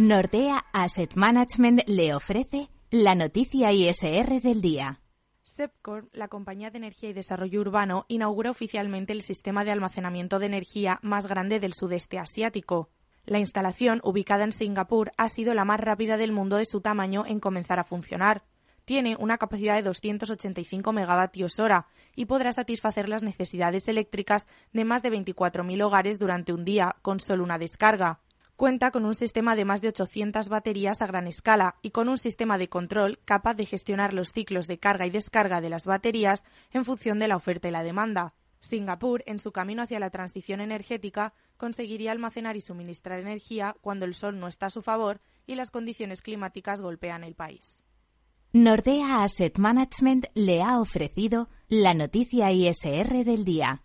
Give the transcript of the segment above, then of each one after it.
Nordea Asset Management le ofrece la noticia ISR del día. SEPCOR, la compañía de energía y desarrollo urbano, inaugura oficialmente el sistema de almacenamiento de energía más grande del sudeste asiático. La instalación, ubicada en Singapur, ha sido la más rápida del mundo de su tamaño en comenzar a funcionar. Tiene una capacidad de 285 megavatios hora y podrá satisfacer las necesidades eléctricas de más de 24.000 hogares durante un día, con solo una descarga. Cuenta con un sistema de más de 800 baterías a gran escala y con un sistema de control capaz de gestionar los ciclos de carga y descarga de las baterías en función de la oferta y la demanda. Singapur, en su camino hacia la transición energética, conseguiría almacenar y suministrar energía cuando el sol no está a su favor y las condiciones climáticas golpean el país. Nordea Asset Management le ha ofrecido la noticia ISR del día.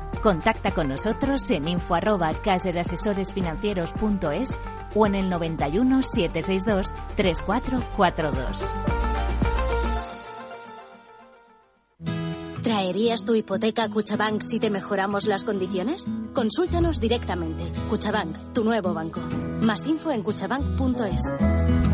Contacta con nosotros en info arroba caserasesoresfinancieros.es o en el 91 762 3442. ¿Traerías tu hipoteca a Cuchabank si te mejoramos las condiciones? Consúltanos directamente. Cuchabank, tu nuevo banco. Más info en cuchabank.es.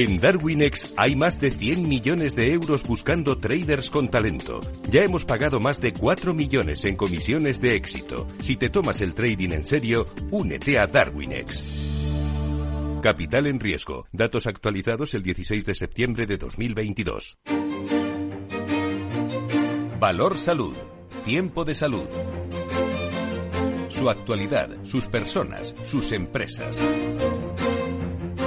En Darwinex hay más de 100 millones de euros buscando traders con talento. Ya hemos pagado más de 4 millones en comisiones de éxito. Si te tomas el trading en serio, únete a Darwinex. Capital en riesgo. Datos actualizados el 16 de septiembre de 2022. Valor Salud. Tiempo de salud. Su actualidad, sus personas, sus empresas.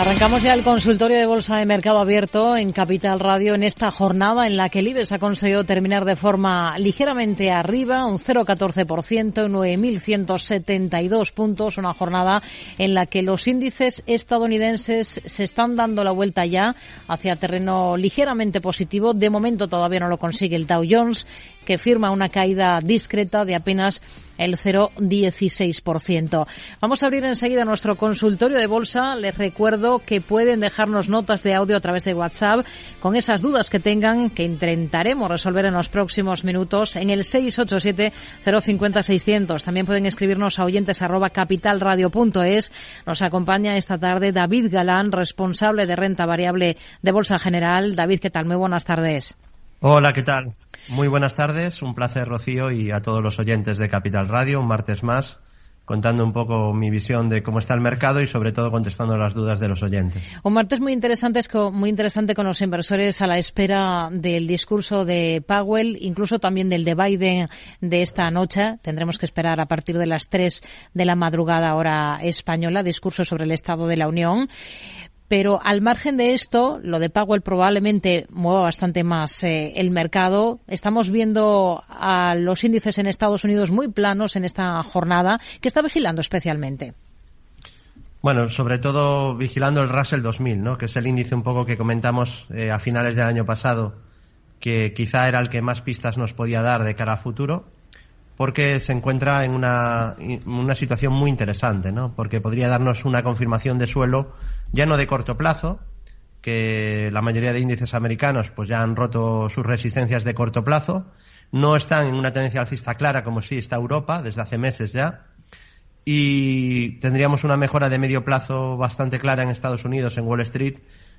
Arrancamos ya el consultorio de Bolsa de Mercado Abierto en Capital Radio en esta jornada en la que el IBEX ha conseguido terminar de forma ligeramente arriba, un 0,14%, 9.172 puntos, una jornada en la que los índices estadounidenses se están dando la vuelta ya hacia terreno ligeramente positivo. De momento todavía no lo consigue el Dow Jones, que firma una caída discreta de apenas el 0,16%. Vamos a abrir enseguida nuestro consultorio de bolsa. Les recuerdo que pueden dejarnos notas de audio a través de WhatsApp con esas dudas que tengan que intentaremos resolver en los próximos minutos en el 687-050-600. También pueden escribirnos a oyentes arroba capitalradio.es. Nos acompaña esta tarde David Galán, responsable de renta variable de Bolsa General. David, ¿qué tal? Muy buenas tardes. Hola, ¿qué tal? Muy buenas tardes, un placer Rocío y a todos los oyentes de Capital Radio, un martes más contando un poco mi visión de cómo está el mercado y sobre todo contestando las dudas de los oyentes. Un martes muy interesante, muy interesante con los inversores a la espera del discurso de Powell, incluso también del de Biden de esta noche. Tendremos que esperar a partir de las 3 de la madrugada hora española, discurso sobre el Estado de la Unión. Pero al margen de esto, lo de Powell probablemente mueva bastante más eh, el mercado. Estamos viendo a los índices en Estados Unidos muy planos en esta jornada. ¿Qué está vigilando especialmente? Bueno, sobre todo vigilando el Russell 2000, ¿no? que es el índice un poco que comentamos eh, a finales del año pasado, que quizá era el que más pistas nos podía dar de cara a futuro, porque se encuentra en una, una situación muy interesante, ¿no? porque podría darnos una confirmación de suelo ya no de corto plazo, que la mayoría de índices americanos pues ya han roto sus resistencias de corto plazo, no están en una tendencia alcista clara como sí está Europa desde hace meses ya, y tendríamos una mejora de medio plazo bastante clara en Estados Unidos, en Wall Street,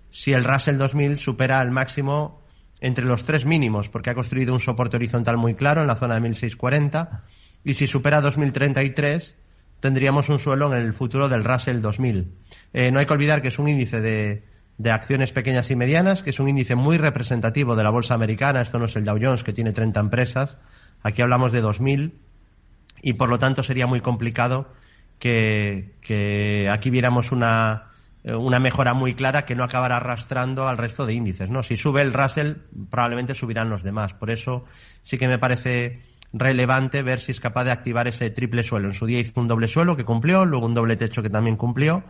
si el Russell 2000 supera el máximo entre los tres mínimos, porque ha construido un soporte horizontal muy claro en la zona de 1640, y si supera 2033, tendríamos un suelo en el futuro del Russell 2000. Eh, no hay que olvidar que es un índice de, de, acciones pequeñas y medianas, que es un índice muy representativo de la bolsa americana. Esto no es el Dow Jones, que tiene 30 empresas. Aquí hablamos de 2000 y por lo tanto sería muy complicado que, que aquí viéramos una, una mejora muy clara que no acabara arrastrando al resto de índices. ¿no? Si sube el Russell, probablemente subirán los demás. Por eso sí que me parece relevante ver si es capaz de activar ese triple suelo. En su día hizo un doble suelo que cumplió, luego un doble techo que también cumplió.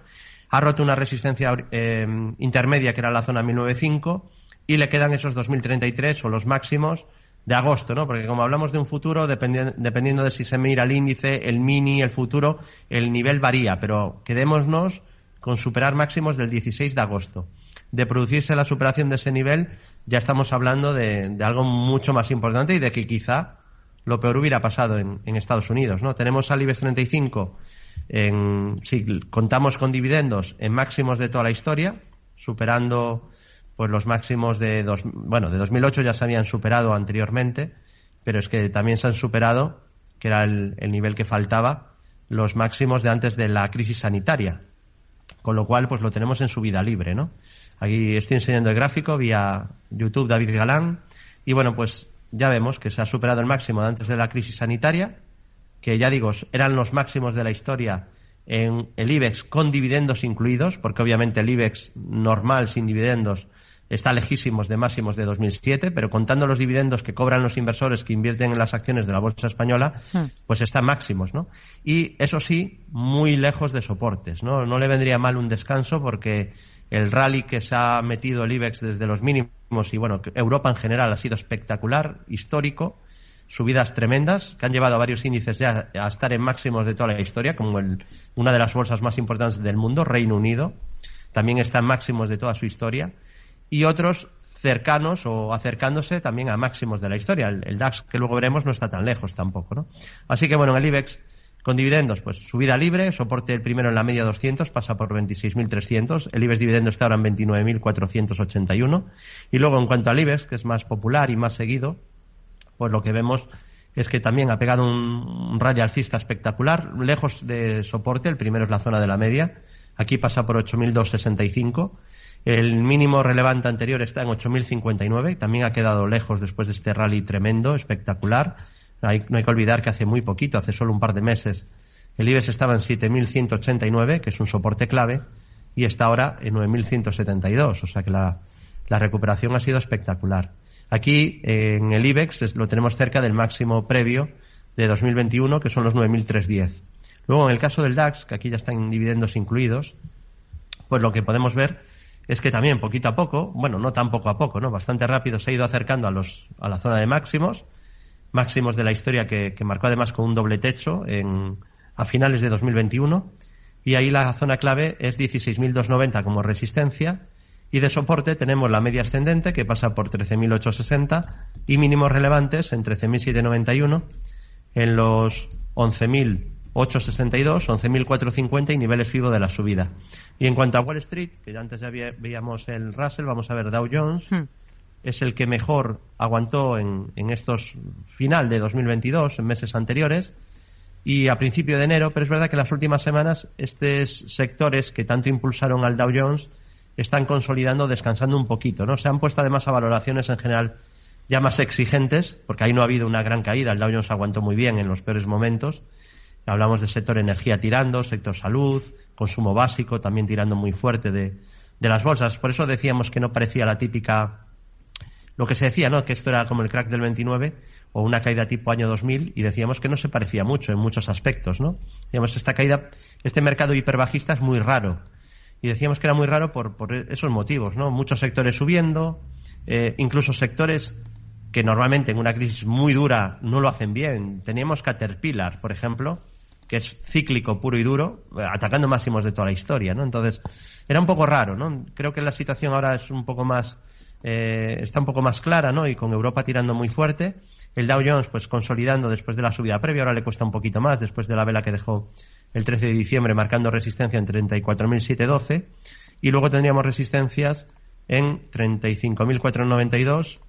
Ha roto una resistencia eh, intermedia que era la zona 1905 y le quedan esos 2033 o los máximos de agosto, ¿no? Porque como hablamos de un futuro, dependiendo de si se mira el índice, el mini, el futuro, el nivel varía, pero quedémonos con superar máximos del 16 de agosto. De producirse la superación de ese nivel, ya estamos hablando de algo mucho más importante y de que quizá lo peor hubiera pasado en, Estados Unidos, ¿no? Tenemos al IBEX 35, en, si contamos con dividendos, en máximos de toda la historia, superando pues los máximos de dos, bueno, de 2008 ya se habían superado anteriormente, pero es que también se han superado, que era el, el nivel que faltaba, los máximos de antes de la crisis sanitaria. Con lo cual, pues lo tenemos en su vida libre, ¿no? Aquí estoy enseñando el gráfico vía YouTube David Galán. Y bueno, pues ya vemos que se ha superado el máximo de antes de la crisis sanitaria, que ya digo, eran los máximos de la historia en el IBEX con dividendos incluidos, porque obviamente el IBEX normal sin dividendos está lejísimos de máximos de 2007, pero contando los dividendos que cobran los inversores que invierten en las acciones de la bolsa española, hmm. pues está máximos, ¿no? Y eso sí, muy lejos de soportes, ¿no? No le vendría mal un descanso porque el rally que se ha metido el IBEX desde los mínimos y bueno, Europa en general ha sido espectacular, histórico, subidas tremendas que han llevado a varios índices ya a estar en máximos de toda la historia, como el, una de las bolsas más importantes del mundo, Reino Unido, también está en máximos de toda su historia, y otros cercanos o acercándose también a máximos de la historia. El, el DAX, que luego veremos, no está tan lejos tampoco, ¿no? Así que bueno, en el IBEX con dividendos, pues subida libre, soporte el primero en la media 200, pasa por 26.300. El IBEX dividendo está ahora en 29.481. Y luego, en cuanto al IBEX, que es más popular y más seguido, pues lo que vemos es que también ha pegado un, rally alcista espectacular, lejos de soporte. El primero es la zona de la media. Aquí pasa por 8.265. El mínimo relevante anterior está en 8.059. También ha quedado lejos después de este rally tremendo, espectacular no hay que olvidar que hace muy poquito, hace solo un par de meses, el IBEX estaba en 7.189, que es un soporte clave, y está ahora en 9.172. O sea que la, recuperación ha sido espectacular. Aquí, en el IBEX, lo tenemos cerca del máximo previo de 2021, que son los 9.310. Luego, en el caso del DAX, que aquí ya están dividendos incluidos, pues lo que podemos ver es que también poquito a poco, bueno, no tan poco a poco, ¿no? Bastante rápido se ha ido acercando a los, a la zona de máximos máximos de la historia que, marcó además con un doble techo en, a finales de 2021. Y ahí la zona clave es 16.290 como resistencia. Y de soporte tenemos la media ascendente que pasa por 13.860 y mínimos relevantes en 13.791 en los 11.862, 11.450 y niveles FIBO de la subida. Y en cuanto a Wall Street, que ya antes ya veíamos el Russell, vamos a ver Dow Jones. Hmm es el que mejor aguantó en, en estos final de 2022, en meses anteriores. y a principio de enero, pero es verdad que en las últimas semanas estos sectores que tanto impulsaron al Dow Jones están consolidando, descansando un poquito, ¿no? Se han puesto además a valoraciones en general ya más exigentes, porque ahí no ha habido una gran caída, el Dow Jones aguantó muy bien en los peores momentos. Hablamos del sector energía tirando, sector salud, consumo básico también tirando muy fuerte de, de las bolsas. Por eso decíamos que no parecía la típica, lo que se decía, ¿no? Que esto era como el crack del 29 o una caída tipo año 2000 y decíamos que no se parecía mucho en muchos aspectos, ¿no? Decíamos, esta caída, este mercado hiperbajista es muy raro. Y decíamos que era muy raro por, por esos motivos, ¿no? Muchos sectores subiendo, eh, incluso sectores que normalmente en una crisis muy dura no lo hacen bien. Teníamos Caterpillar, por ejemplo, que es cíclico puro y duro, atacando máximos de toda la historia, ¿no? Entonces, era un poco raro, ¿no? Creo que la situación ahora es un poco más, eh, está un poco más clara, ¿no? Y con Europa tirando muy fuerte. El Dow Jones, pues consolidando después de la subida previa, ahora le cuesta un poquito más, después de la vela que dejó el 13 de diciembre, marcando resistencia en 34.712. Y luego tendríamos resistencias en 35.492,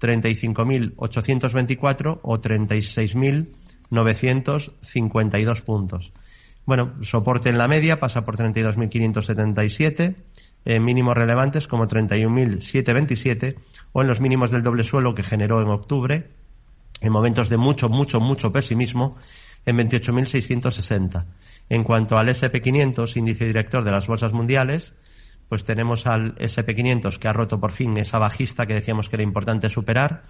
35.824 o 36.000 952 puntos. Bueno, soporte en la media pasa por 32.577, en mínimos relevantes como 31.727 o en los mínimos del doble suelo que generó en octubre, en momentos de mucho, mucho, mucho pesimismo, en 28.660. En cuanto al SP500, índice director de las bolsas mundiales, pues tenemos al SP500 que ha roto por fin esa bajista que decíamos que era importante superar.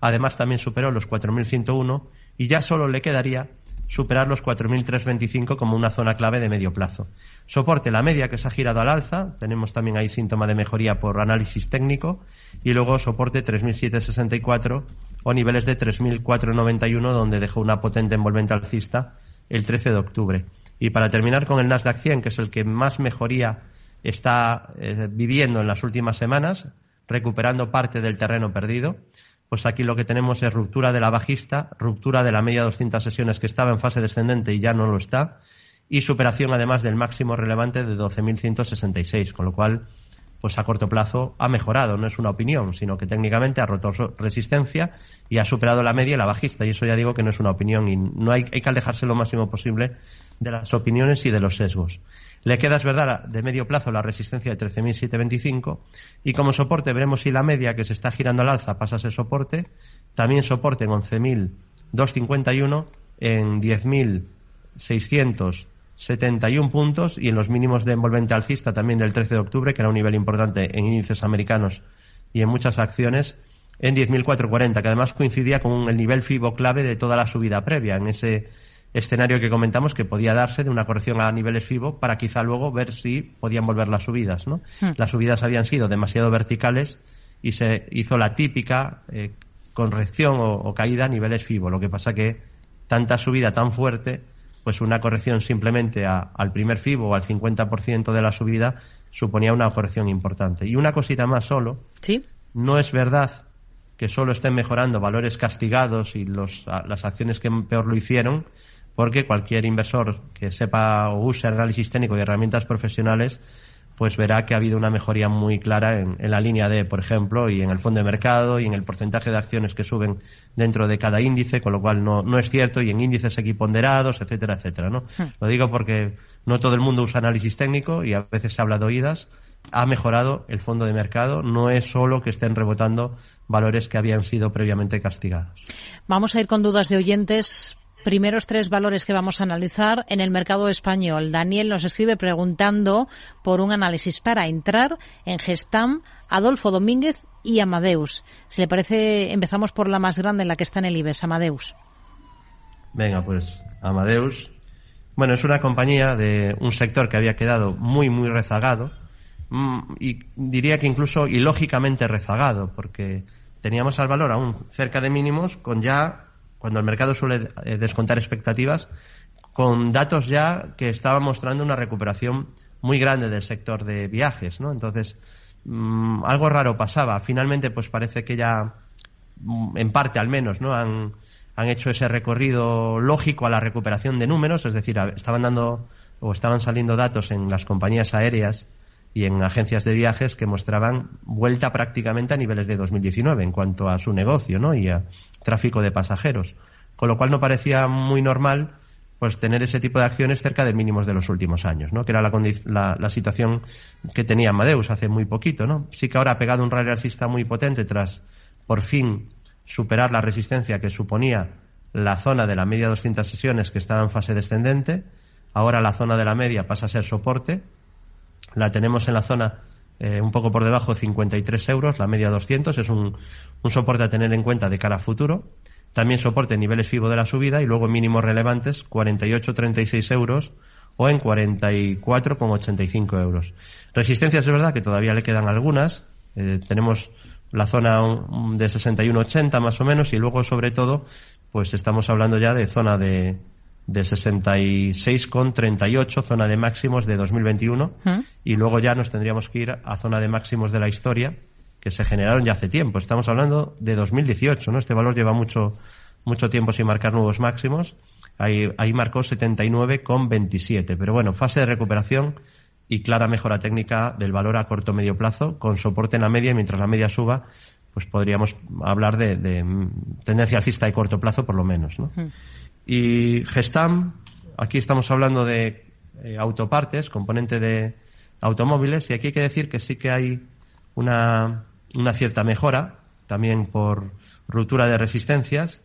Además, también superó los 4.101 y ya solo le quedaría superar los 4.325 como una zona clave de medio plazo. Soporte la media que se ha girado al alza, tenemos también ahí síntoma de mejoría por análisis técnico, y luego soporte 3.764 o niveles de 3.491 donde dejó una potente envolvente alcista el 13 de octubre. Y para terminar con el Nasdaq 100, que es el que más mejoría está eh, viviendo en las últimas semanas, recuperando parte del terreno perdido, pues aquí lo que tenemos es ruptura de la bajista, ruptura de la media de 200 sesiones que estaba en fase descendente y ya no lo está, y superación además del máximo relevante de 12.166, con lo cual, pues a corto plazo ha mejorado, no es una opinión, sino que técnicamente ha roto resistencia y ha superado la media y la bajista, y eso ya digo que no es una opinión y no hay, hay que alejarse lo máximo posible de las opiniones y de los sesgos. Le queda, es verdad, de medio plazo la resistencia de 13.725 y como soporte veremos si la media que se está girando al alza pasa a ser soporte. También soporte en 11.251, en 10.671 puntos y en los mínimos de envolvente alcista también del 13 de octubre, que era un nivel importante en índices americanos y en muchas acciones, en 10.440, que además coincidía con el nivel FIBO clave de toda la subida previa en ese escenario que comentamos que podía darse de una corrección a niveles FIBO para quizá luego ver si podían volver las subidas. ¿no? Hmm. Las subidas habían sido demasiado verticales y se hizo la típica eh, corrección o, caída a niveles FIBO. Lo que pasa que tanta subida tan fuerte, pues una corrección simplemente al primer FIBO o al 50% de la subida suponía una corrección importante. Y una cosita más solo. Sí. No es verdad que solo estén mejorando valores castigados y los, las acciones que peor lo hicieron, porque cualquier inversor que sepa o use análisis técnico y herramientas profesionales pues verá que ha habido una mejoría muy clara en, la línea D, por ejemplo, y en el fondo de mercado y en el porcentaje de acciones que suben dentro de cada índice, con lo cual no, no es cierto, y en índices equiponderados, etcétera, etcétera. ¿no? Hmm. Lo digo porque no todo el mundo usa análisis técnico y a veces se habla de oídas. Ha mejorado el fondo de mercado, no es solo que estén rebotando valores que habían sido previamente castigados. Vamos a ir con dudas de oyentes primeros tres valores que vamos a analizar en el mercado español. Daniel nos escribe preguntando por un análisis para entrar en Gestam, Adolfo Domínguez y Amadeus. Si le parece, empezamos por la más grande, en la que está en el IBEX, Amadeus. Venga, pues Amadeus. Bueno, es una compañía de un sector que había quedado muy, muy rezagado mm, y diría que incluso ilógicamente rezagado, porque teníamos al valor aún cerca de mínimos con ya cuando el mercado suele eh, descontar expectativas, con datos ya que estaban mostrando una recuperación muy grande del sector de viajes, ¿no? Entonces, mm, algo raro pasaba. Finalmente, pues parece que ya, mm, en parte al menos, ¿no? Han, han hecho ese recorrido lógico a la recuperación de números, es decir, estaban dando o estaban saliendo datos en las compañías aéreas y en agencias de viajes que mostraban vuelta prácticamente a niveles de 2019 en cuanto a su negocio ¿no? y a tráfico de pasajeros. Con lo cual no parecía muy normal pues tener ese tipo de acciones cerca de mínimos de los últimos años, ¿no? Que era la, la, situación que tenía Amadeus hace muy poquito, ¿no? Sí que ahora ha pegado un rally alcista muy potente tras por fin superar la resistencia que suponía la zona de la media 200 sesiones que estaba en fase descendente. Ahora la zona de la media pasa a ser soporte. La tenemos en la zona eh, un poco por debajo, 53 euros, la media 200. Es un, un soporte a tener en cuenta de cara a futuro. También soporte niveles FIBO de la subida y luego mínimos relevantes, 48,36 euros o en 44,85 euros. Resistencias es verdad que todavía le quedan algunas. Eh, tenemos la zona de 61,80 más o menos y luego sobre todo pues estamos hablando ya de zona de, de 66,38, zona de máximos de 2021 ¿Mm? y luego ya nos tendríamos que ir a zona de máximos de la historia que se generaron ya hace tiempo. Estamos hablando de 2018, ¿no? Este valor lleva mucho, mucho tiempo sin marcar nuevos máximos. Ahí, ahí marcó 79,27. Pero bueno, fase de recuperación y clara mejora técnica del valor a corto medio plazo, con soporte en la media y mientras la media suba, pues podríamos hablar de, tendencia alcista de corto plazo por lo menos. ¿no? Y Gestam, aquí estamos hablando de eh, autopartes, componente de automóviles, y aquí hay que decir que sí que hay una una cierta mejora, también por ruptura de resistencias,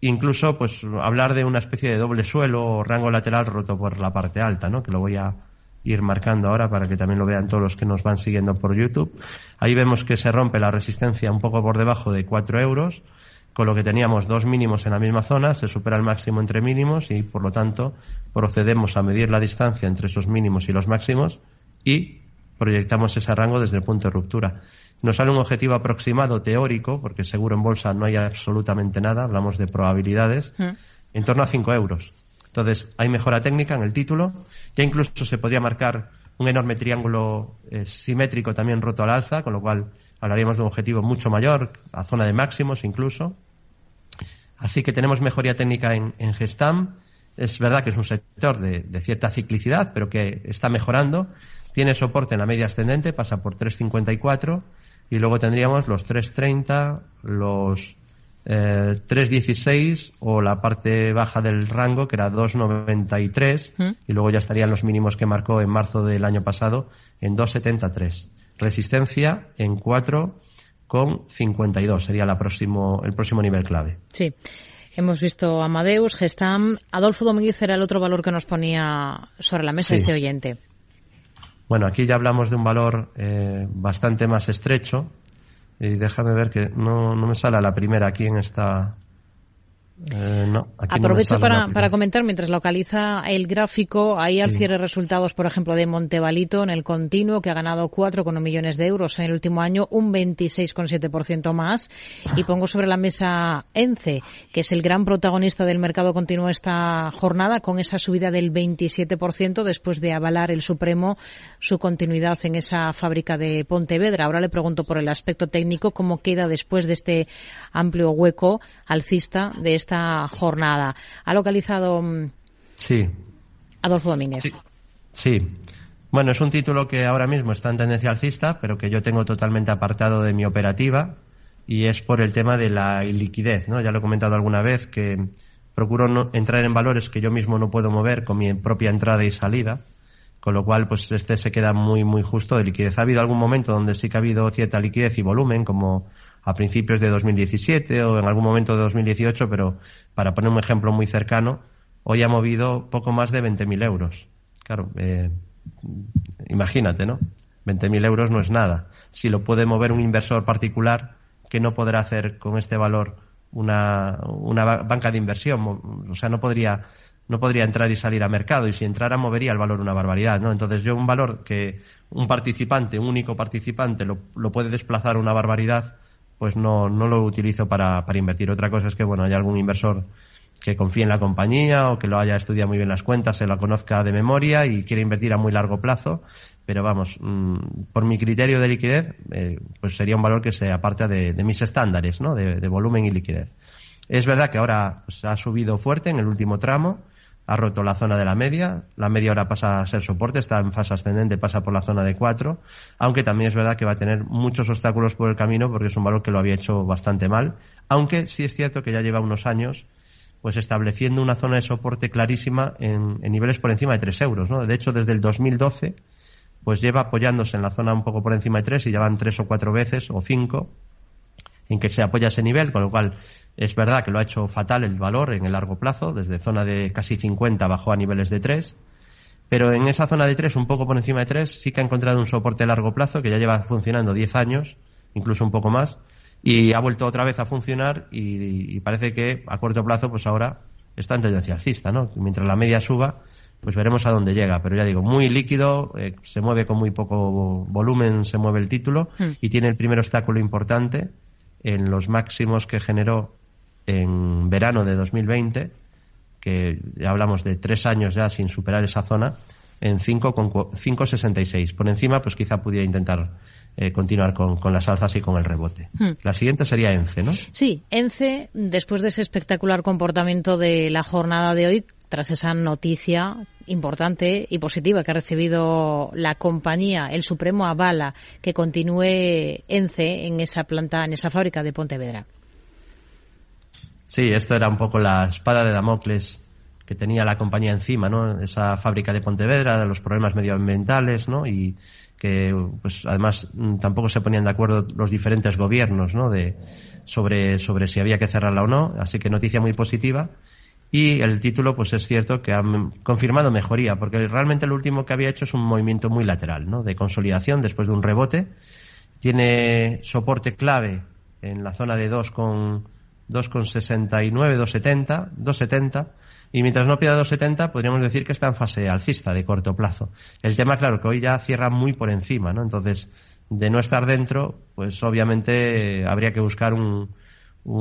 incluso pues hablar de una especie de doble suelo o rango lateral roto por la parte alta, ¿no? que lo voy a ir marcando ahora para que también lo vean todos los que nos van siguiendo por YouTube. Ahí vemos que se rompe la resistencia un poco por debajo de 4 euros, con lo que teníamos dos mínimos en la misma zona, se supera el máximo entre mínimos y por lo tanto procedemos a medir la distancia entre esos mínimos y los máximos y proyectamos ese rango desde el punto de ruptura. Nos sale un objetivo aproximado teórico, porque seguro en bolsa no hay absolutamente nada, hablamos de probabilidades, mm. en torno a 5 euros. Entonces, hay mejora técnica en el título. Ya incluso se podría marcar un enorme triángulo eh, simétrico también roto al alza, con lo cual hablaríamos de un objetivo mucho mayor, a zona de máximos incluso. Así que tenemos mejoría técnica en, Gestam. Es verdad que es un sector de, de, cierta ciclicidad, pero que está mejorando. Tiene soporte en la media ascendente, pasa por 354 y luego tendríamos los 330, los eh, 316 o la parte baja del rango que era 293 y luego ya estarían los mínimos que marcó en marzo del año pasado en 273. Resistencia en 4 con 52 sería la próximo, el próximo nivel clave. Sí. Hemos visto Amadeus, Gestam. Adolfo Domínguez era el otro valor que nos ponía sobre la mesa este oyente. Bueno, aquí ya hablamos de un valor eh, bastante más estrecho. Y déjame ver que no, no me sale a la primera aquí en esta, eh, no, Aprovecho para, para, comentar mientras localiza el gráfico. Ahí al cierre resultados, por ejemplo, de Montevalito en el continuo, que ha ganado 4,1 millones de euros en el último año, un 26,7% más. Y pongo sobre la mesa ENCE, que es el gran protagonista del mercado continuo esta jornada, con esa subida del 27% después de avalar el Supremo su continuidad en esa fábrica de Pontevedra. Ahora le pregunto por el aspecto técnico, cómo queda después de este amplio hueco alcista de esta jornada. ¿Ha localizado mm, sí. Adolfo Domínguez? Sí. Bueno, es un título que ahora mismo está en tendencia alcista, pero que yo tengo totalmente apartado de mi operativa y es por el tema de la iliquidez, ¿no? Ya lo he comentado alguna vez que procuro no entrar en valores que yo mismo no puedo mover con mi propia entrada y salida, con lo cual pues este se queda muy muy justo de liquidez. Ha habido algún momento donde sí que ha habido cierta liquidez y volumen, como a principios de 2017 o en algún momento de 2018, pero para poner un ejemplo muy cercano, hoy ha movido poco más de 20.000 euros. Claro, eh, imagínate, ¿no? 20.000 euros no es nada. Si lo puede mover un inversor particular, que no podrá hacer con este valor una, una banca de inversión? O sea, no podría no podría entrar y salir a mercado y si entrara movería el valor una barbaridad, ¿no? Entonces yo un valor que un participante, un único participante lo, lo puede desplazar una barbaridad, pues no, no lo utilizo para, para invertir. Otra cosa es que, bueno, hay algún inversor que confíe en la compañía o que lo haya estudiado muy bien las cuentas, se la conozca de memoria y quiere invertir a muy largo plazo. Pero vamos, mm, por mi criterio de liquidez, eh, pues sería un valor que se aparta de, mis estándares, ¿no? De, volumen y liquidez. Es verdad que ahora pues, ha subido fuerte en el último tramo ha roto la zona de la media, la media ahora pasa a ser soporte, está en fase ascendente, pasa por la zona de 4, aunque también es verdad que va a tener muchos obstáculos por el camino porque es un valor que lo había hecho bastante mal, aunque sí es cierto que ya lleva unos años pues estableciendo una zona de soporte clarísima en, niveles por encima de 3 euros. ¿no? De hecho, desde el 2012, pues lleva apoyándose en la zona un poco por encima de 3 y ya van 3 o 4 veces o 5 en que se apoya ese nivel, con lo cual es verdad que lo ha hecho fatal el valor en el largo plazo, desde zona de casi 50 bajó a niveles de 3, pero en esa zona de 3, un poco por encima de 3, sí que ha encontrado un soporte a largo plazo que ya lleva funcionando 10 años, incluso un poco más, y ha vuelto otra vez a funcionar y, parece que a corto plazo pues ahora está en tendencia alcista, ¿no? Mientras la media suba, pues veremos a dónde llega, pero ya digo, muy líquido, eh, se mueve con muy poco volumen, se mueve el título hmm. y tiene el primer obstáculo importante en los máximos que generó en verano de 2020, que ya hablamos de tres años ya sin superar esa zona, en 5,66. Por encima, pues quizá pudiera intentar eh, continuar con, las alzas y con el rebote. Hmm. La siguiente sería ENCE, ¿no? Sí, ENCE, después de ese espectacular comportamiento de la jornada de hoy, tras esa noticia importante y positiva que ha recibido la compañía, el Supremo avala que continúe ENCE en esa planta, en esa fábrica de Pontevedra. Sí, esto era un poco la espada de Damocles que tenía la compañía encima, ¿no? Esa fábrica de Pontevedra, los problemas medioambientales, ¿no? Y que pues además mm, tampoco se ponían de acuerdo los diferentes gobiernos ¿no? de, sobre, sobre si había que cerrarla o no, así que noticia muy positiva. Y el título, pues es cierto que ha confirmado mejoría, porque realmente lo último que había hecho es un movimiento muy lateral, ¿no? De consolidación después de un rebote. Tiene soporte clave en la zona de 2,69, 2,70, 2,70 y mientras no pierda 2,70 podríamos decir que está en fase alcista de corto plazo. El tema, claro, que hoy ya cierra muy por encima, ¿no? Entonces, de no estar dentro, pues obviamente habría que buscar un,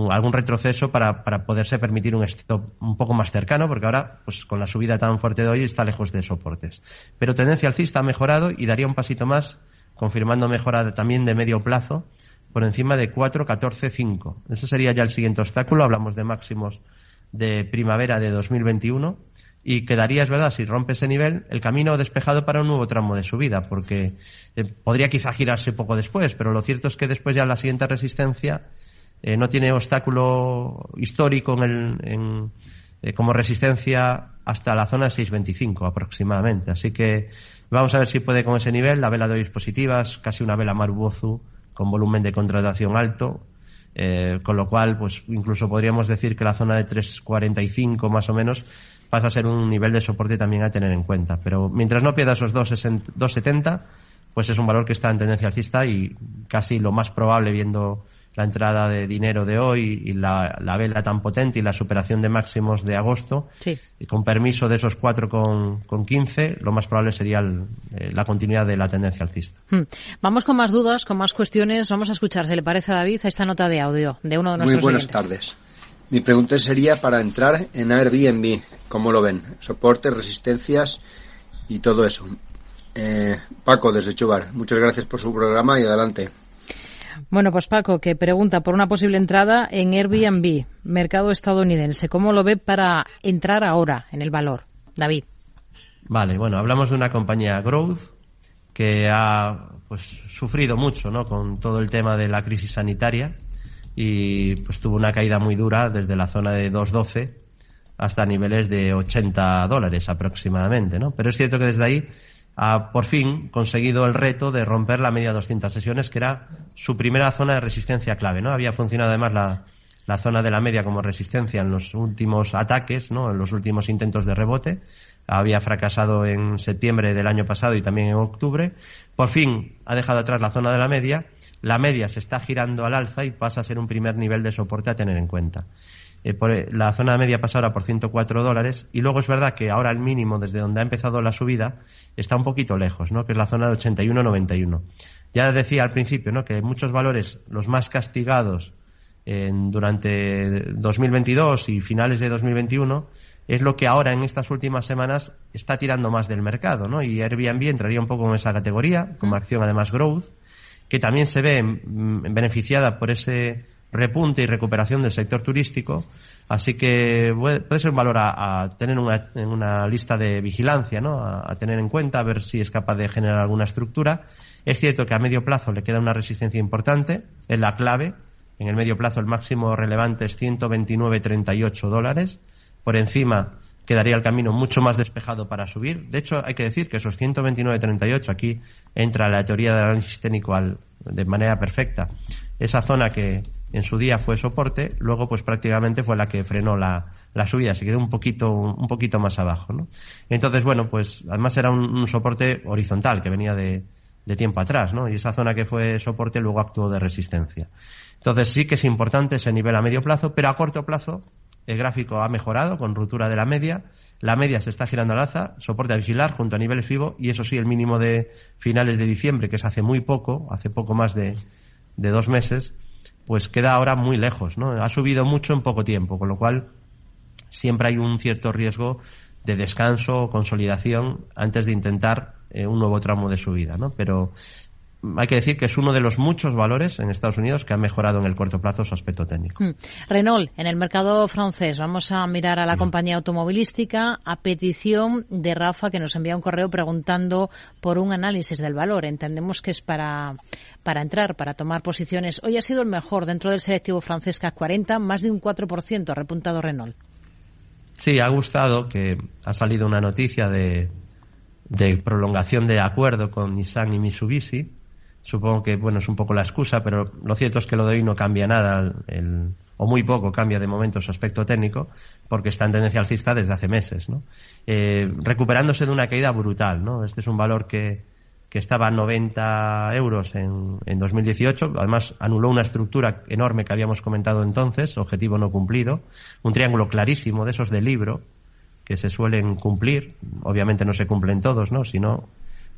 algún retroceso para, para, poderse permitir un stop un poco más cercano, porque ahora, pues con la subida tan fuerte de hoy, está lejos de soportes. Pero tendencia alcista ha mejorado y daría un pasito más, confirmando mejora también de medio plazo, por encima de 4, 14, 5. Ese sería ya el siguiente obstáculo. Hablamos de máximos de primavera de 2021 y quedaría, es verdad, si rompe ese nivel, el camino despejado para un nuevo tramo de subida, porque eh, podría quizá girarse poco después, pero lo cierto es que después ya la siguiente resistencia eh, no tiene obstáculo histórico en el, eh, como resistencia hasta la zona 625 aproximadamente. Así que vamos a ver si puede con ese nivel. La vela de hoy es positiva, casi una vela Marubozu con volumen de contratación alto, eh, con lo cual, pues incluso podríamos decir que la zona de 3.45 más o menos pasa a ser un nivel de soporte también a tener en cuenta. Pero mientras no pierda esos 2.70, pues es un valor que está en tendencia alcista y casi lo más probable viendo la entrada de dinero de hoy y la, vela tan potente y la superación de máximos de agosto, y con permiso de esos 4,15, con, 15, lo más probable sería eh, la continuidad de la tendencia alcista. Hmm. Vamos con más dudas, con más cuestiones. Vamos a escuchar, si le parece a David, esta nota de audio de uno de nuestros Muy buenas tardes. Mi pregunta sería para entrar en Airbnb, ¿cómo lo ven? Soporte, resistencias y todo eso. Eh, Paco, desde Chubar, muchas gracias por su programa y adelante. Bueno, pues Paco, que pregunta por una posible entrada en Airbnb, mercado estadounidense. ¿Cómo lo ve para entrar ahora en el valor? David. Vale, bueno, hablamos de una compañía Growth que ha pues sufrido mucho, ¿no? Con todo el tema de la crisis sanitaria y pues tuvo una caída muy dura desde la zona de 2.12 hasta niveles de 80 dólares aproximadamente, ¿no? Pero es cierto que desde ahí ha por fin conseguido el reto de romper la media 200 sesiones, que era su primera zona de resistencia clave. ¿no? Había funcionado además la, la zona de la media como resistencia en los últimos ataques, ¿no? en los últimos intentos de rebote. Había fracasado en septiembre del año pasado y también en octubre. Por fin ha dejado atrás la zona de la media. La media se está girando al alza y pasa a ser un primer nivel de soporte a tener en cuenta. Eh, por, eh, la zona media pasa ahora por 104 dólares y luego es verdad que ahora el mínimo desde donde ha empezado la subida está un poquito lejos, ¿no? que es la zona de 81-91. Ya decía al principio ¿no? que muchos valores, los más castigados en, durante 2022 y finales de 2021, es lo que ahora en estas últimas semanas está tirando más del mercado. ¿no? Y Airbnb entraría un poco en esa categoría, como acción además growth, que también se ve mm, beneficiada por ese repunte y recuperación del sector turístico. Así que puede ser un valor a, tener una, en una lista de vigilancia, ¿no? A, tener en cuenta, a ver si es capaz de generar alguna estructura. Es cierto que a medio plazo le queda una resistencia importante, es la clave. En el medio plazo el máximo relevante es 129,38 dólares. por encima quedaría el camino mucho más despejado para subir. De hecho, hay que decir que esos 129.38, aquí entra la teoría del análisis técnico al, de manera perfecta. Esa zona que en su día fue soporte, luego pues prácticamente fue la que frenó la, la subida, se quedó un poquito, un poquito más abajo. ¿no? Entonces, bueno, pues además era un, soporte horizontal que venía de, de, tiempo atrás, ¿no? Y esa zona que fue soporte luego actuó de resistencia. Entonces sí que es importante ese nivel a medio plazo, pero a corto plazo el gráfico ha mejorado con ruptura de la media. La media se está girando al alza, soporte a vigilar junto a niveles FIBO y eso sí, el mínimo de finales de diciembre, que es hace muy poco, hace poco más de, de dos meses, pues queda ahora muy lejos, ¿no? Ha subido mucho en poco tiempo, con lo cual siempre hay un cierto riesgo de descanso o consolidación antes de intentar eh, un nuevo tramo de subida, ¿no? Pero hay que decir que es uno de los muchos valores en Estados Unidos que ha mejorado en el corto plazo su aspecto técnico. Hmm. Renault, en el mercado francés, vamos a mirar a la compañía automovilística a petición de Rafa que nos envía un correo preguntando por un análisis del valor. Entendemos que es para, para entrar, para tomar posiciones. Hoy ha sido el mejor dentro del selectivo francés CAC 40, más de un 4% ha repuntado Renault. Sí, ha gustado que ha salido una noticia de, de prolongación de acuerdo con Nissan y Mitsubishi Supongo que, bueno, es un poco la excusa, pero lo cierto es que lo de hoy no cambia nada, el, o muy poco cambia de momento su aspecto técnico, porque está en tendencia alcista desde hace meses, ¿no? Eh, recuperándose de una caída brutal, ¿no? Este es un valor que, que estaba a 90 euros en, en 2018. Además, anuló una estructura enorme que habíamos comentado entonces, objetivo no cumplido. Un triángulo clarísimo de esos de libro que se suelen cumplir. Obviamente no se cumplen todos, ¿no? sino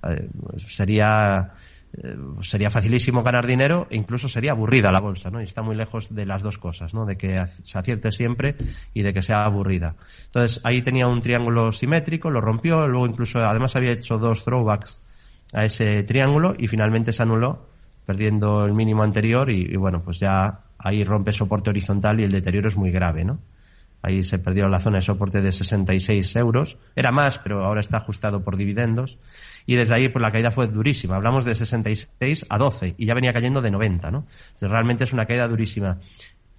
eh, sería eh, sería facilísimo ganar dinero e incluso sería aburrida la bolsa, ¿no? Y está muy lejos de las dos cosas, ¿no? De que se acierte siempre y de que sea aburrida. Entonces, ahí tenía un triángulo simétrico, lo rompió, luego incluso, además había hecho dos throwbacks a ese triángulo y finalmente se anuló, perdiendo el mínimo anterior y, bueno, pues ya ahí rompe soporte horizontal y el deterioro es muy grave, ¿no? Ahí se perdió la zona de soporte de 66 euros. Era más, pero ahora está ajustado por dividendos y desde ahí pues la caída fue durísima. Hablamos de 66 a 12 y ya venía cayendo de 90, ¿no? Realmente es una caída durísima.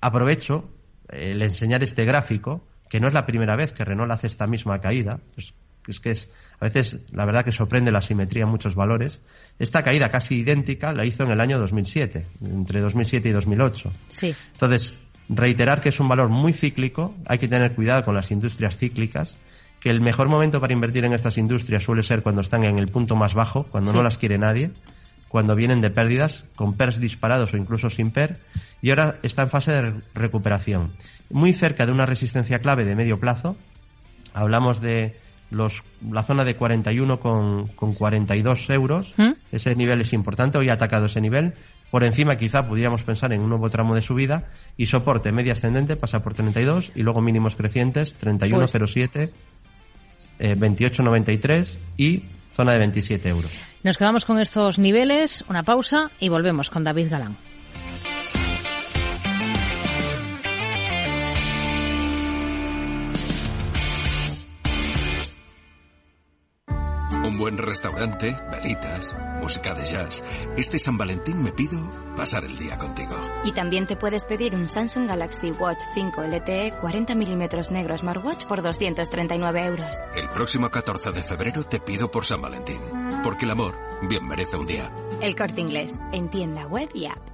Aprovecho el enseñar este gráfico, que no es la primera vez que Renault hace esta misma caída, pues es que es a veces la verdad que sorprende la simetría en muchos valores. Esta caída casi idéntica la hizo en el año 2007, entre 2007 y 2008. Sí. Entonces, reiterar que es un valor muy cíclico, hay que tener cuidado con las industrias cíclicas que el mejor momento para invertir en estas industrias suele ser cuando están en el punto más bajo, cuando no las quiere nadie, cuando vienen de pérdidas, con PERs disparados o incluso sin PER, y ahora está en fase de recuperación. Muy cerca de una resistencia clave de medio plazo, hablamos de los, la zona de 41 con, con 42 euros, ¿Mm? ese nivel es importante, hoy ha atacado ese nivel, por encima quizá pudiéramos pensar en un nuevo tramo de subida y soporte media ascendente pasa por 32 y luego mínimos crecientes 31,07 28,93 eh, y zona de 27 euros. Nos quedamos con estos niveles, una pausa y volvemos con David Galán. Buen restaurante, velitas, música de jazz. Este San Valentín me pido pasar el día contigo. Y también te puedes pedir un Samsung Galaxy Watch 5 LTE 40 milímetros negro smartwatch por 239 euros. El próximo 14 de febrero te pido por San Valentín. Porque el amor bien merece un día. El corte inglés, en tienda web y app.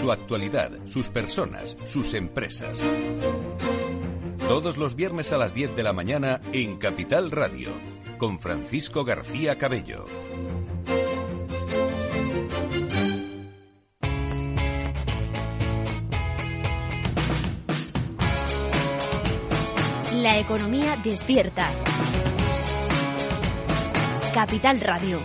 su actualidad, sus personas, sus empresas. Todos los viernes a las 10 de la mañana en Capital Radio, con Francisco García Cabello. La economía despierta. Capital Radio.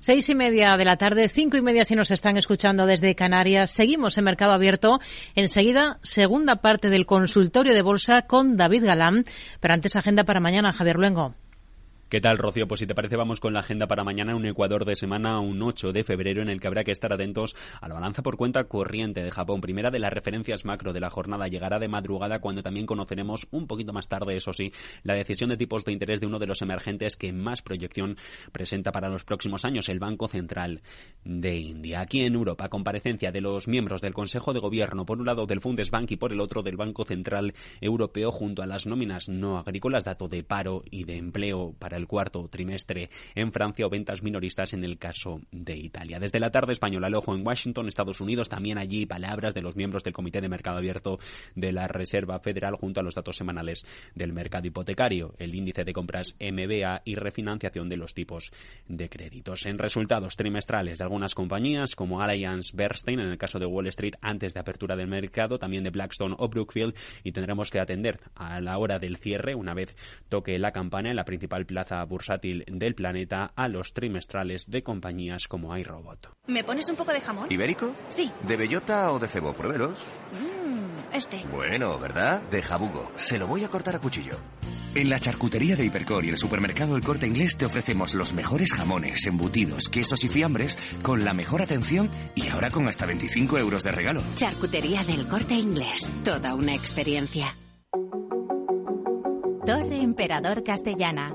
Seis y media de la tarde, cinco y media si nos están escuchando desde Canarias. Seguimos en Mercado Abierto. Enseguida, segunda parte del consultorio de bolsa con David Galán. Pero antes, agenda para mañana, Javier Luengo. ¿Qué tal, Rocío? Pues si te parece, vamos con la agenda para mañana, un Ecuador de semana, un 8 de febrero, en el que habrá que estar atentos a la balanza por cuenta corriente de Japón. Primera de las referencias macro de la jornada llegará de madrugada, cuando también conoceremos un poquito más tarde, eso sí, la decisión de tipos de interés de uno de los emergentes que más proyección presenta para los próximos años, el Banco Central de India. Aquí en Europa, comparecencia de los miembros del Consejo de Gobierno, por un lado del Bundesbank y por el otro del Banco Central Europeo, junto a las nóminas no agrícolas, dato de paro y de empleo para el cuarto trimestre en Francia o ventas minoristas en el caso de Italia. Desde la tarde española, el ojo en Washington, Estados Unidos, también allí palabras de los miembros del Comité de Mercado Abierto de la Reserva Federal junto a los datos semanales del mercado hipotecario, el índice de compras MBA y refinanciación de los tipos de créditos. En resultados trimestrales de algunas compañías como Allianz Bernstein, en el caso de Wall Street, antes de apertura del mercado, también de Blackstone o Brookfield, y tendremos que atender a la hora del cierre, una vez toque la campana en la principal plaza bursátil del planeta a los trimestrales de compañías como iRobot. ¿Me pones un poco de jamón? ¿Ibérico? Sí. ¿De bellota o de cebo? Pruébelos. Mmm, este. Bueno, ¿verdad? De jabugo. Se lo voy a cortar a cuchillo. En la charcutería de Hipercor y el supermercado El Corte Inglés te ofrecemos los mejores jamones, embutidos, quesos y fiambres con la mejor atención y ahora con hasta 25 euros de regalo. Charcutería del Corte Inglés. Toda una experiencia. Torre Emperador Castellana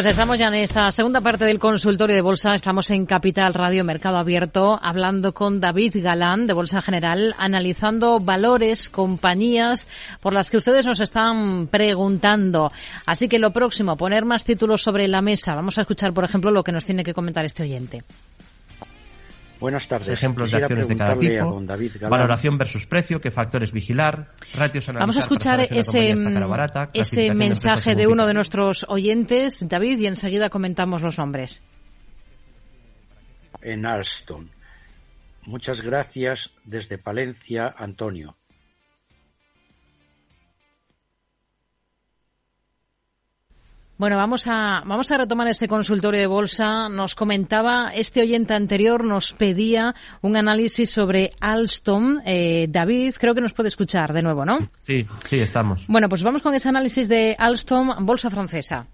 Pues estamos ya en esta segunda parte del consultorio de bolsa. Estamos en Capital Radio Mercado Abierto hablando con David Galán de Bolsa General, analizando valores, compañías por las que ustedes nos están preguntando. Así que lo próximo, poner más títulos sobre la mesa. Vamos a escuchar, por ejemplo, lo que nos tiene que comentar este oyente. Buenas tardes. Ejemplos de acciones de cada tipo, valoración versus precio, qué factores vigilar, ratios Vamos a escuchar ese, ese mensaje de, de uno de nuestros oyentes, David, y enseguida comentamos los nombres. En Alstom. Muchas gracias desde Palencia, Antonio. Bueno, vamos a, vamos a retomar ese consultorio de bolsa. Nos comentaba este oyente anterior, nos pedía un análisis sobre Alstom. Eh, David, creo que nos puede escuchar de nuevo, ¿no? Sí, sí, estamos. Bueno, pues vamos con ese análisis de Alstom, bolsa francesa.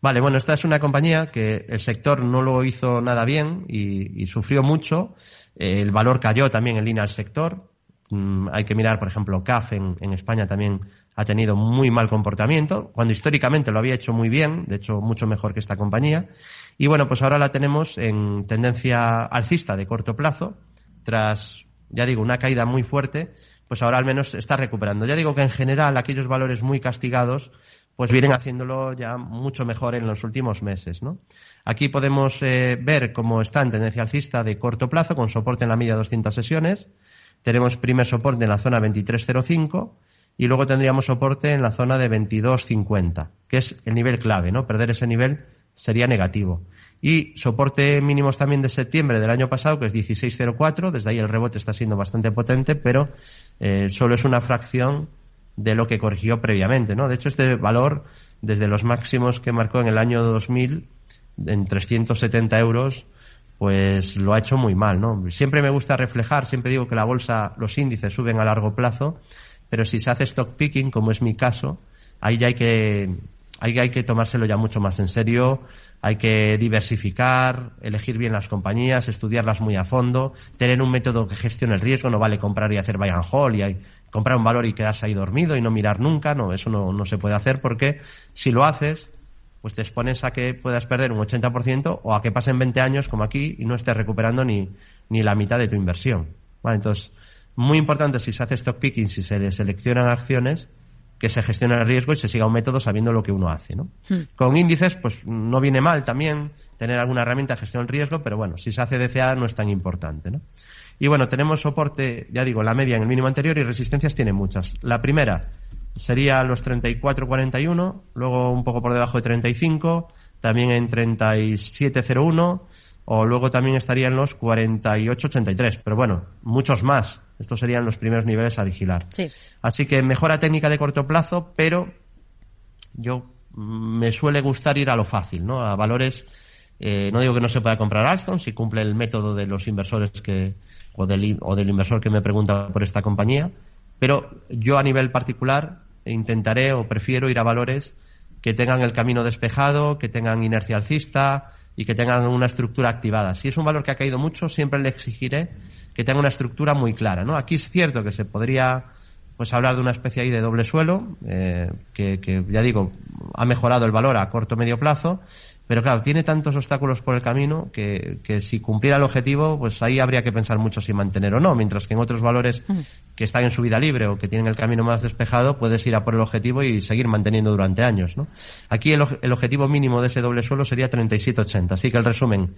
Vale, bueno, esta es una compañía que el sector no lo hizo nada bien y, sufrió mucho. el valor cayó también en línea al sector. Mm, hay que mirar, por ejemplo, CAF en, en España también ha tenido muy mal comportamiento, cuando históricamente lo había hecho muy bien, de hecho mucho mejor que esta compañía. Y bueno, pues ahora la tenemos en tendencia alcista de corto plazo, tras, ya digo, una caída muy fuerte, pues ahora al menos está recuperando. Ya digo que en general aquellos valores muy castigados, pues vienen haciéndolo ya mucho mejor en los últimos meses, ¿no? Aquí podemos eh, ver cómo está en tendencia alcista de corto plazo, con soporte en la media 200 sesiones. Tenemos primer soporte en la zona 2305 y luego tendríamos soporte en la zona de 22.50, que es el nivel clave, ¿no? Perder ese nivel sería negativo. Y soporte mínimos también de septiembre del año pasado, que es 16.04, desde ahí el rebote está siendo bastante potente, pero eh, solo es una fracción de lo que corrigió previamente, ¿no? De hecho, este valor, desde los máximos que marcó en el año 2000, en 370 euros, pues lo ha hecho muy mal, ¿no? Siempre me gusta reflejar, siempre digo que la bolsa, los índices suben a largo plazo, pero si se hace stock picking, como es mi caso, ahí ya hay que, ahí hay que tomárselo ya mucho más en serio, hay que diversificar, elegir bien las compañías, estudiarlas muy a fondo, tener un método que gestione el riesgo, no vale comprar y hacer buy and hold y comprar un valor y quedarse ahí dormido y no mirar nunca, no, eso no, no se puede hacer porque si lo haces, pues te expones a que puedas perder un 80% o a que pasen 20 años como aquí y no estés recuperando ni, ni la mitad de tu inversión. Entonces, muy importante si se hace stock picking, si se seleccionan acciones, que se gestione el riesgo y se siga un método sabiendo lo que uno hace. ¿no? Hmm. Con índices, pues no viene mal también tener alguna herramienta de gestión del riesgo, pero bueno, si se hace DCA no es tan importante. ¿no? Y bueno, tenemos soporte, ya digo, la media en el mínimo anterior y resistencias tiene muchas. La primera sería los 34.41, luego un poco por debajo de 35, también en 37.01 o luego también estaría en los 48.83, pero bueno, muchos más. Estos serían los primeros niveles a vigilar. Sí. Así que mejora técnica de corto plazo, pero yo mm, me suele gustar ir a lo fácil, ¿no? A valores, eh, no digo que no se pueda comprar Alstom si cumple el método de los inversores que, o del, o del inversor que me pregunta por esta compañía, pero yo a nivel particular intentaré o prefiero ir a valores que tengan el camino despejado, que tengan inercia alcista y que tengan una estructura activada. Si es un valor que ha caído mucho, siempre le exigiré que tenga una estructura muy clara. ¿no? Aquí es cierto que se podría pues hablar de una especie ahí de doble suelo, eh, que, que, ya digo, ha mejorado el valor a corto medio plazo, pero claro, tiene tantos obstáculos por el camino que, que, si cumpliera el objetivo, pues ahí habría que pensar mucho si mantener o no, mientras que en otros valores que están en su vida libre o que tienen el camino más despejado, puedes ir a por el objetivo y seguir manteniendo durante años. ¿no? Aquí el, el objetivo mínimo de ese doble suelo sería 37,80. Así que el resumen,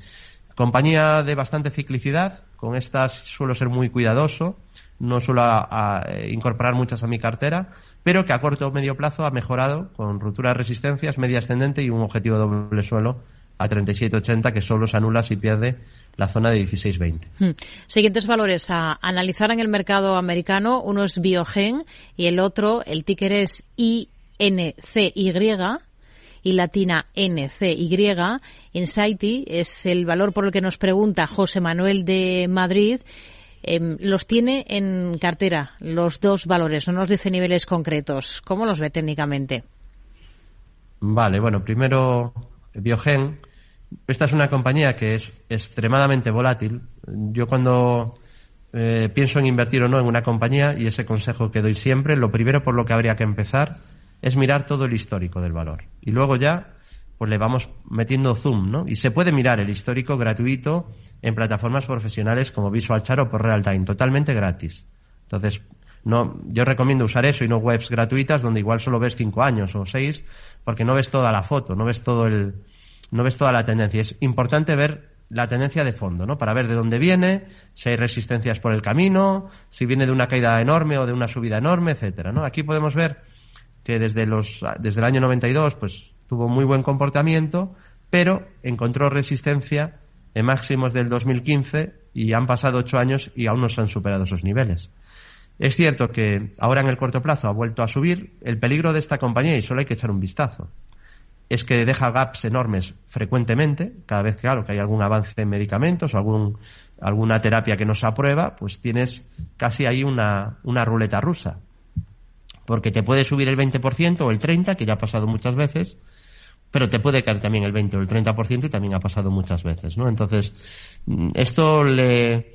compañía de bastante ciclicidad, con estas suelo ser muy cuidadoso, no suelo a incorporar muchas a mi cartera, pero que a corto o medio plazo ha mejorado con ruptura de resistencias, media ascendente y un objetivo doble suelo a 37,80 que solo se anula si pierde la zona de 16,20. Hmm. Siguientes valores a analizar en el mercado americano. Uno es Biogen y el otro, el ticker es INCY y latina NCY. Insighty es el valor por el que nos pregunta José Manuel de Madrid eh, los tiene en cartera, los dos valores, no nos dice niveles concretos. ¿Cómo los ve técnicamente? Vale, bueno, primero Biogen. Esta es una compañía que es extremadamente volátil. Yo cuando eh, pienso en invertir o no en una compañía, y ese consejo que doy siempre, lo primero por lo que habría que empezar es mirar todo el histórico del valor. Y luego ya, pues le vamos metiendo zoom, ¿no? Y se puede mirar el histórico gratuito en plataformas profesionales como Visual Chart o por Real Time, totalmente gratis. Entonces, no, yo recomiendo usar eso y no webs gratuitas donde igual solo ves cinco años o seis, porque no ves toda la foto, no ves todo el, no ves toda la tendencia. Es importante ver la tendencia de fondo, ¿no? Para ver de dónde viene, si hay resistencias por el camino, si viene de una caída enorme o de una subida enorme, etcétera, ¿no? Aquí podemos ver que desde los, desde el año 92, pues tuvo muy buen comportamiento, pero encontró resistencia en máximos del 2015 y han pasado ocho años y aún no se han superado esos niveles. Es cierto que ahora en el corto plazo ha vuelto a subir. El peligro de esta compañía, y solo hay que echar un vistazo, es que deja gaps enormes frecuentemente, cada vez que, claro, que hay algún avance en medicamentos o algún, alguna terapia que no se aprueba, pues tienes casi ahí una, una ruleta rusa. Porque te puede subir el 20% o el 30%, que ya ha pasado muchas veces, pero te puede caer también el 20 o el 30% y también ha pasado muchas veces, ¿no? Entonces, esto le,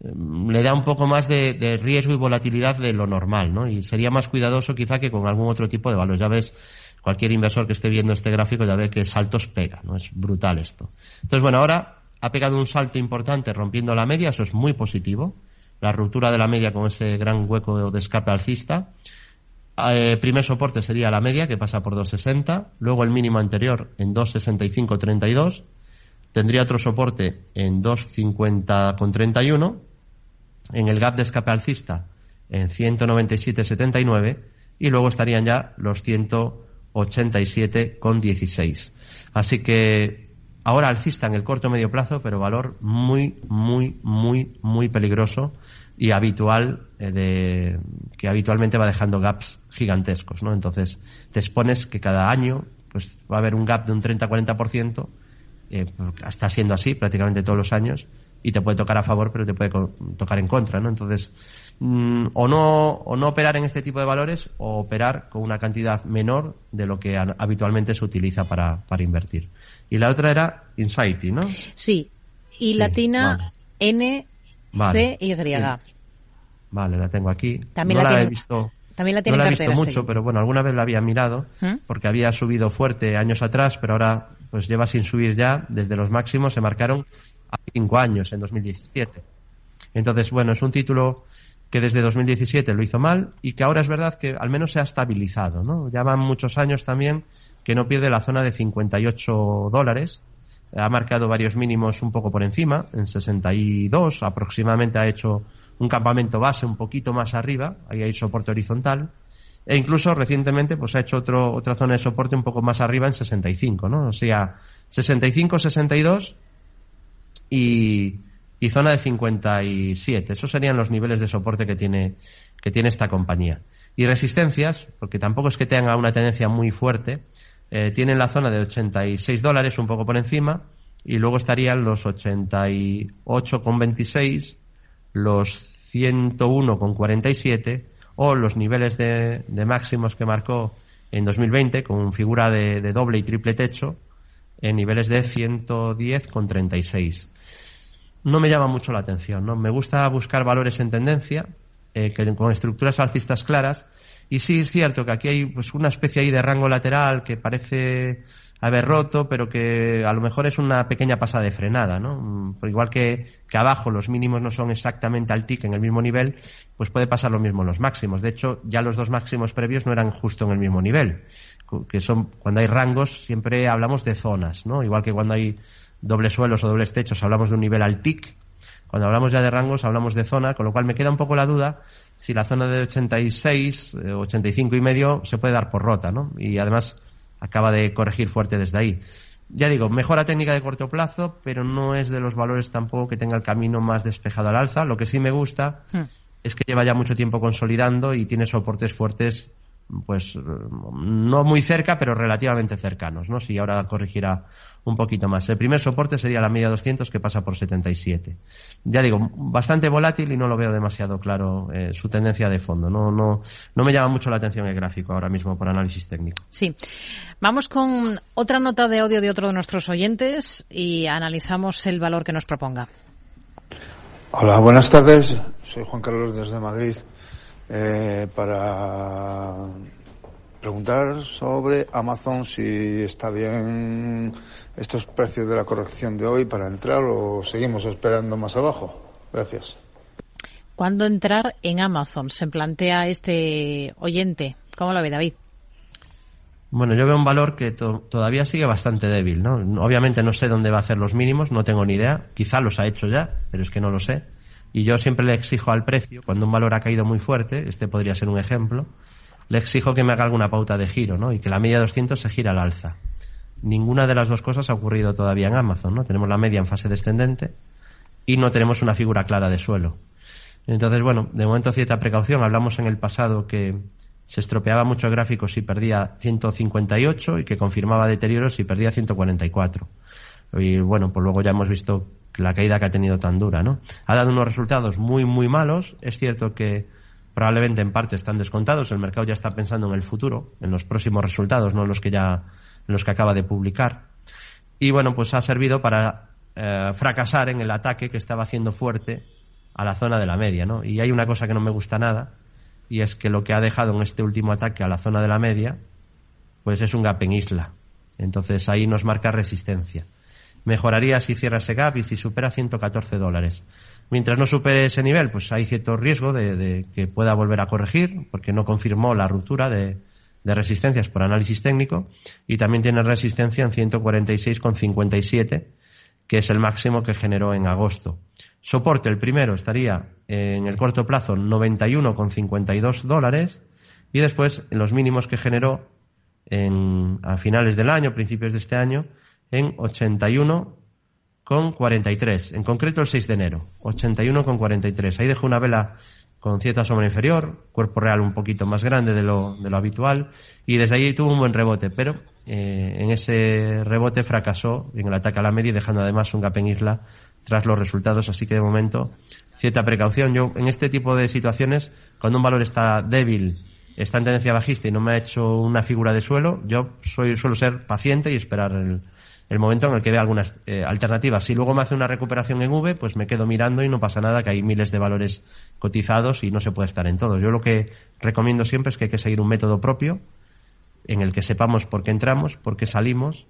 le da un poco más de, riesgo y volatilidad de lo normal, ¿no? Y sería más cuidadoso quizá que con algún otro tipo de valor. Ya ves, cualquier inversor que esté viendo este gráfico ya ve que saltos pega, ¿no? Es brutal esto. Entonces, bueno, ahora ha pegado un salto importante rompiendo la media, eso es muy positivo. La ruptura de la media con ese gran hueco de escape alcista. Eh, primer soporte sería la media, que pasa por 2,60. Luego el mínimo anterior en 2,65,32. Tendría otro soporte en 2,50,31. En el gap de escape alcista en 197,79. Y luego estarían ya los 187,16. Así que ahora alcista en el corto medio plazo, pero valor muy, muy, muy, muy peligroso y habitual eh, de que habitualmente va dejando gaps gigantescos, ¿no? Entonces te expones que cada año pues va a haber un gap de un 30-40%, eh, está siendo así prácticamente todos los años y te puede tocar a favor pero te puede tocar en contra, ¿no? Entonces mm, o no o no operar en este tipo de valores o operar con una cantidad menor de lo que habitualmente se utiliza para, para invertir. Y la otra era Insighty, ¿no? Sí. Y latina vale. N Vale. C y. Sí. Vale, la tengo aquí. También no la tiene- he visto, También la tiene no la he visto mucho, pero bueno, alguna vez la había mirado ¿Mm? porque había subido fuerte años atrás, pero ahora pues lleva sin subir ya desde los máximos se marcaron a cinco años en 2017. Entonces, bueno, es un título que desde 2017 lo hizo mal y que ahora es verdad que al menos se ha estabilizado, ¿no? Ya van muchos años también que no pierde la zona de 58 dólares. Ha marcado varios mínimos un poco por encima, en 62 aproximadamente ha hecho un campamento base un poquito más arriba, ahí hay soporte horizontal. E incluso recientemente pues ha hecho otro, otra zona de soporte un poco más arriba en 65, ¿no? O sea, 65, 62 y, y zona de 57. Esos serían los niveles de soporte que tiene, que tiene esta compañía. Y resistencias, porque tampoco es que tenga una tendencia muy fuerte, eh, tienen la zona de 86 dólares, un poco por encima, y luego estarían los 88,26, los 101,47 o los niveles de, máximos que marcó en 2020 con figura de, de doble y triple techo en niveles de 110,36 no me llama mucho la atención. ¿no? Me gusta buscar valores en tendencia, eh, que, con estructuras alcistas claras. Y sí es cierto que aquí hay pues una especie ahí de rango lateral que parece haber roto, pero que a lo mejor es una pequeña pasada de frenada, ¿no? Mm, Por igual que, que abajo los mínimos no son exactamente al tick en el mismo nivel, pues puede pasar lo mismo en los máximos. De hecho, ya los dos máximos previos no eran justo en el mismo nivel. Que son, cuando hay rangos, siempre hablamos de zonas, ¿no? Igual que cuando hay dobles suelos o dobles techos, hablamos de un nivel al tick. Cuando hablamos ya de rangos, hablamos de zona, con lo cual me queda un poco la duda si la zona de 86, eh, 85 y medio se puede dar por rota, ¿no? Y además acaba de corregir fuerte desde ahí. Ya digo, mejora técnica de corto plazo, pero no es de los valores tampoco que tenga el camino más despejado al alza. Lo que sí me gusta es que lleva ya mucho tiempo consolidando y tiene soportes fuertes, pues eh, no muy cerca, pero relativamente cercanos, ¿no? Si ahora corregirá un poquito más. El primer soporte sería la media 200 que pasa por 77. Ya digo, bastante volátil y no lo veo demasiado claro eh, su tendencia de fondo. No, no, no me llama mucho la atención el gráfico ahora mismo por análisis técnico. Sí. Vamos con otra nota de audio de otro de nuestros oyentes y analizamos el valor que nos proponga. Hola, buenas tardes. Soy Juan Carlos desde Madrid. Eh, para preguntar sobre Amazon si está bien estos precios de la corrección de hoy para entrar o seguimos esperando más abajo. Gracias. ¿Cuándo entrar en Amazon? Se plantea este oyente. ¿Cómo lo ve, David? Bueno, yo veo un valor que to- todavía sigue bastante débil, ¿no? Obviamente no sé dónde va a hacer los mínimos, no tengo ni idea. Quizá los ha hecho ya, pero es que no lo sé. Y yo siempre le exijo al precio, cuando un valor ha caído muy fuerte, este podría ser un ejemplo, le exijo que me haga alguna pauta de giro, ¿no? Y que la media 200 se gira al alza. Ninguna de las dos cosas ha ocurrido todavía en Amazon, ¿no? Tenemos la media en fase descendente y no tenemos una figura clara de suelo. Entonces, bueno, de momento cierta precaución. Hablamos en el pasado que se estropeaba mucho el gráfico si perdía 158 y que confirmaba deterioros si perdía 144. Y bueno, pues luego ya hemos visto la caída que ha tenido tan dura, ¿no? Ha dado unos resultados muy, muy malos. Es cierto que probablemente en parte están descontados. El mercado ya está pensando en el futuro, en los próximos resultados, no en los que ya, en los que acaba de publicar. Y bueno, pues ha servido para eh, fracasar en el ataque que estaba haciendo fuerte a la zona de la media, ¿no? Y hay una cosa que no me gusta nada, y es que lo que ha dejado en este último ataque a la zona de la media, pues es un gap en isla. Entonces ahí nos marca resistencia. Mejoraría si cierra ese gap y si supera 114 dólares. Mientras no supere ese nivel, pues hay cierto riesgo de, que pueda volver a corregir, porque no confirmó la ruptura de, de resistencias por análisis técnico, y también tiene resistencia en 146,57, que es el máximo que generó en agosto. Soporte, el primero, estaría en el corto plazo 91,52 dólares, y después en los mínimos que generó en, a finales del año, principios de este año, en 81,43. En concreto el 6 de enero, 81,43. Ahí dejó una vela con cierta sombra inferior, cuerpo real un poquito más grande de lo, de lo habitual, y desde ahí tuvo un buen rebote, pero eh, en ese rebote fracasó en el ataque a la media, dejando además un gap en isla tras los resultados, así que de momento cierta precaución. Yo en este tipo de situaciones, cuando un valor está débil, está en tendencia bajista y no me ha hecho una figura de suelo, yo soy suelo ser paciente y esperar el, el momento en el que vea algunas eh, alternativas. Si luego me hace una recuperación en V, pues me quedo mirando y no pasa nada, que hay miles de valores cotizados y no se puede estar en todos. Yo lo que recomiendo siempre es que hay que seguir un método propio en el que sepamos por qué entramos, por qué salimos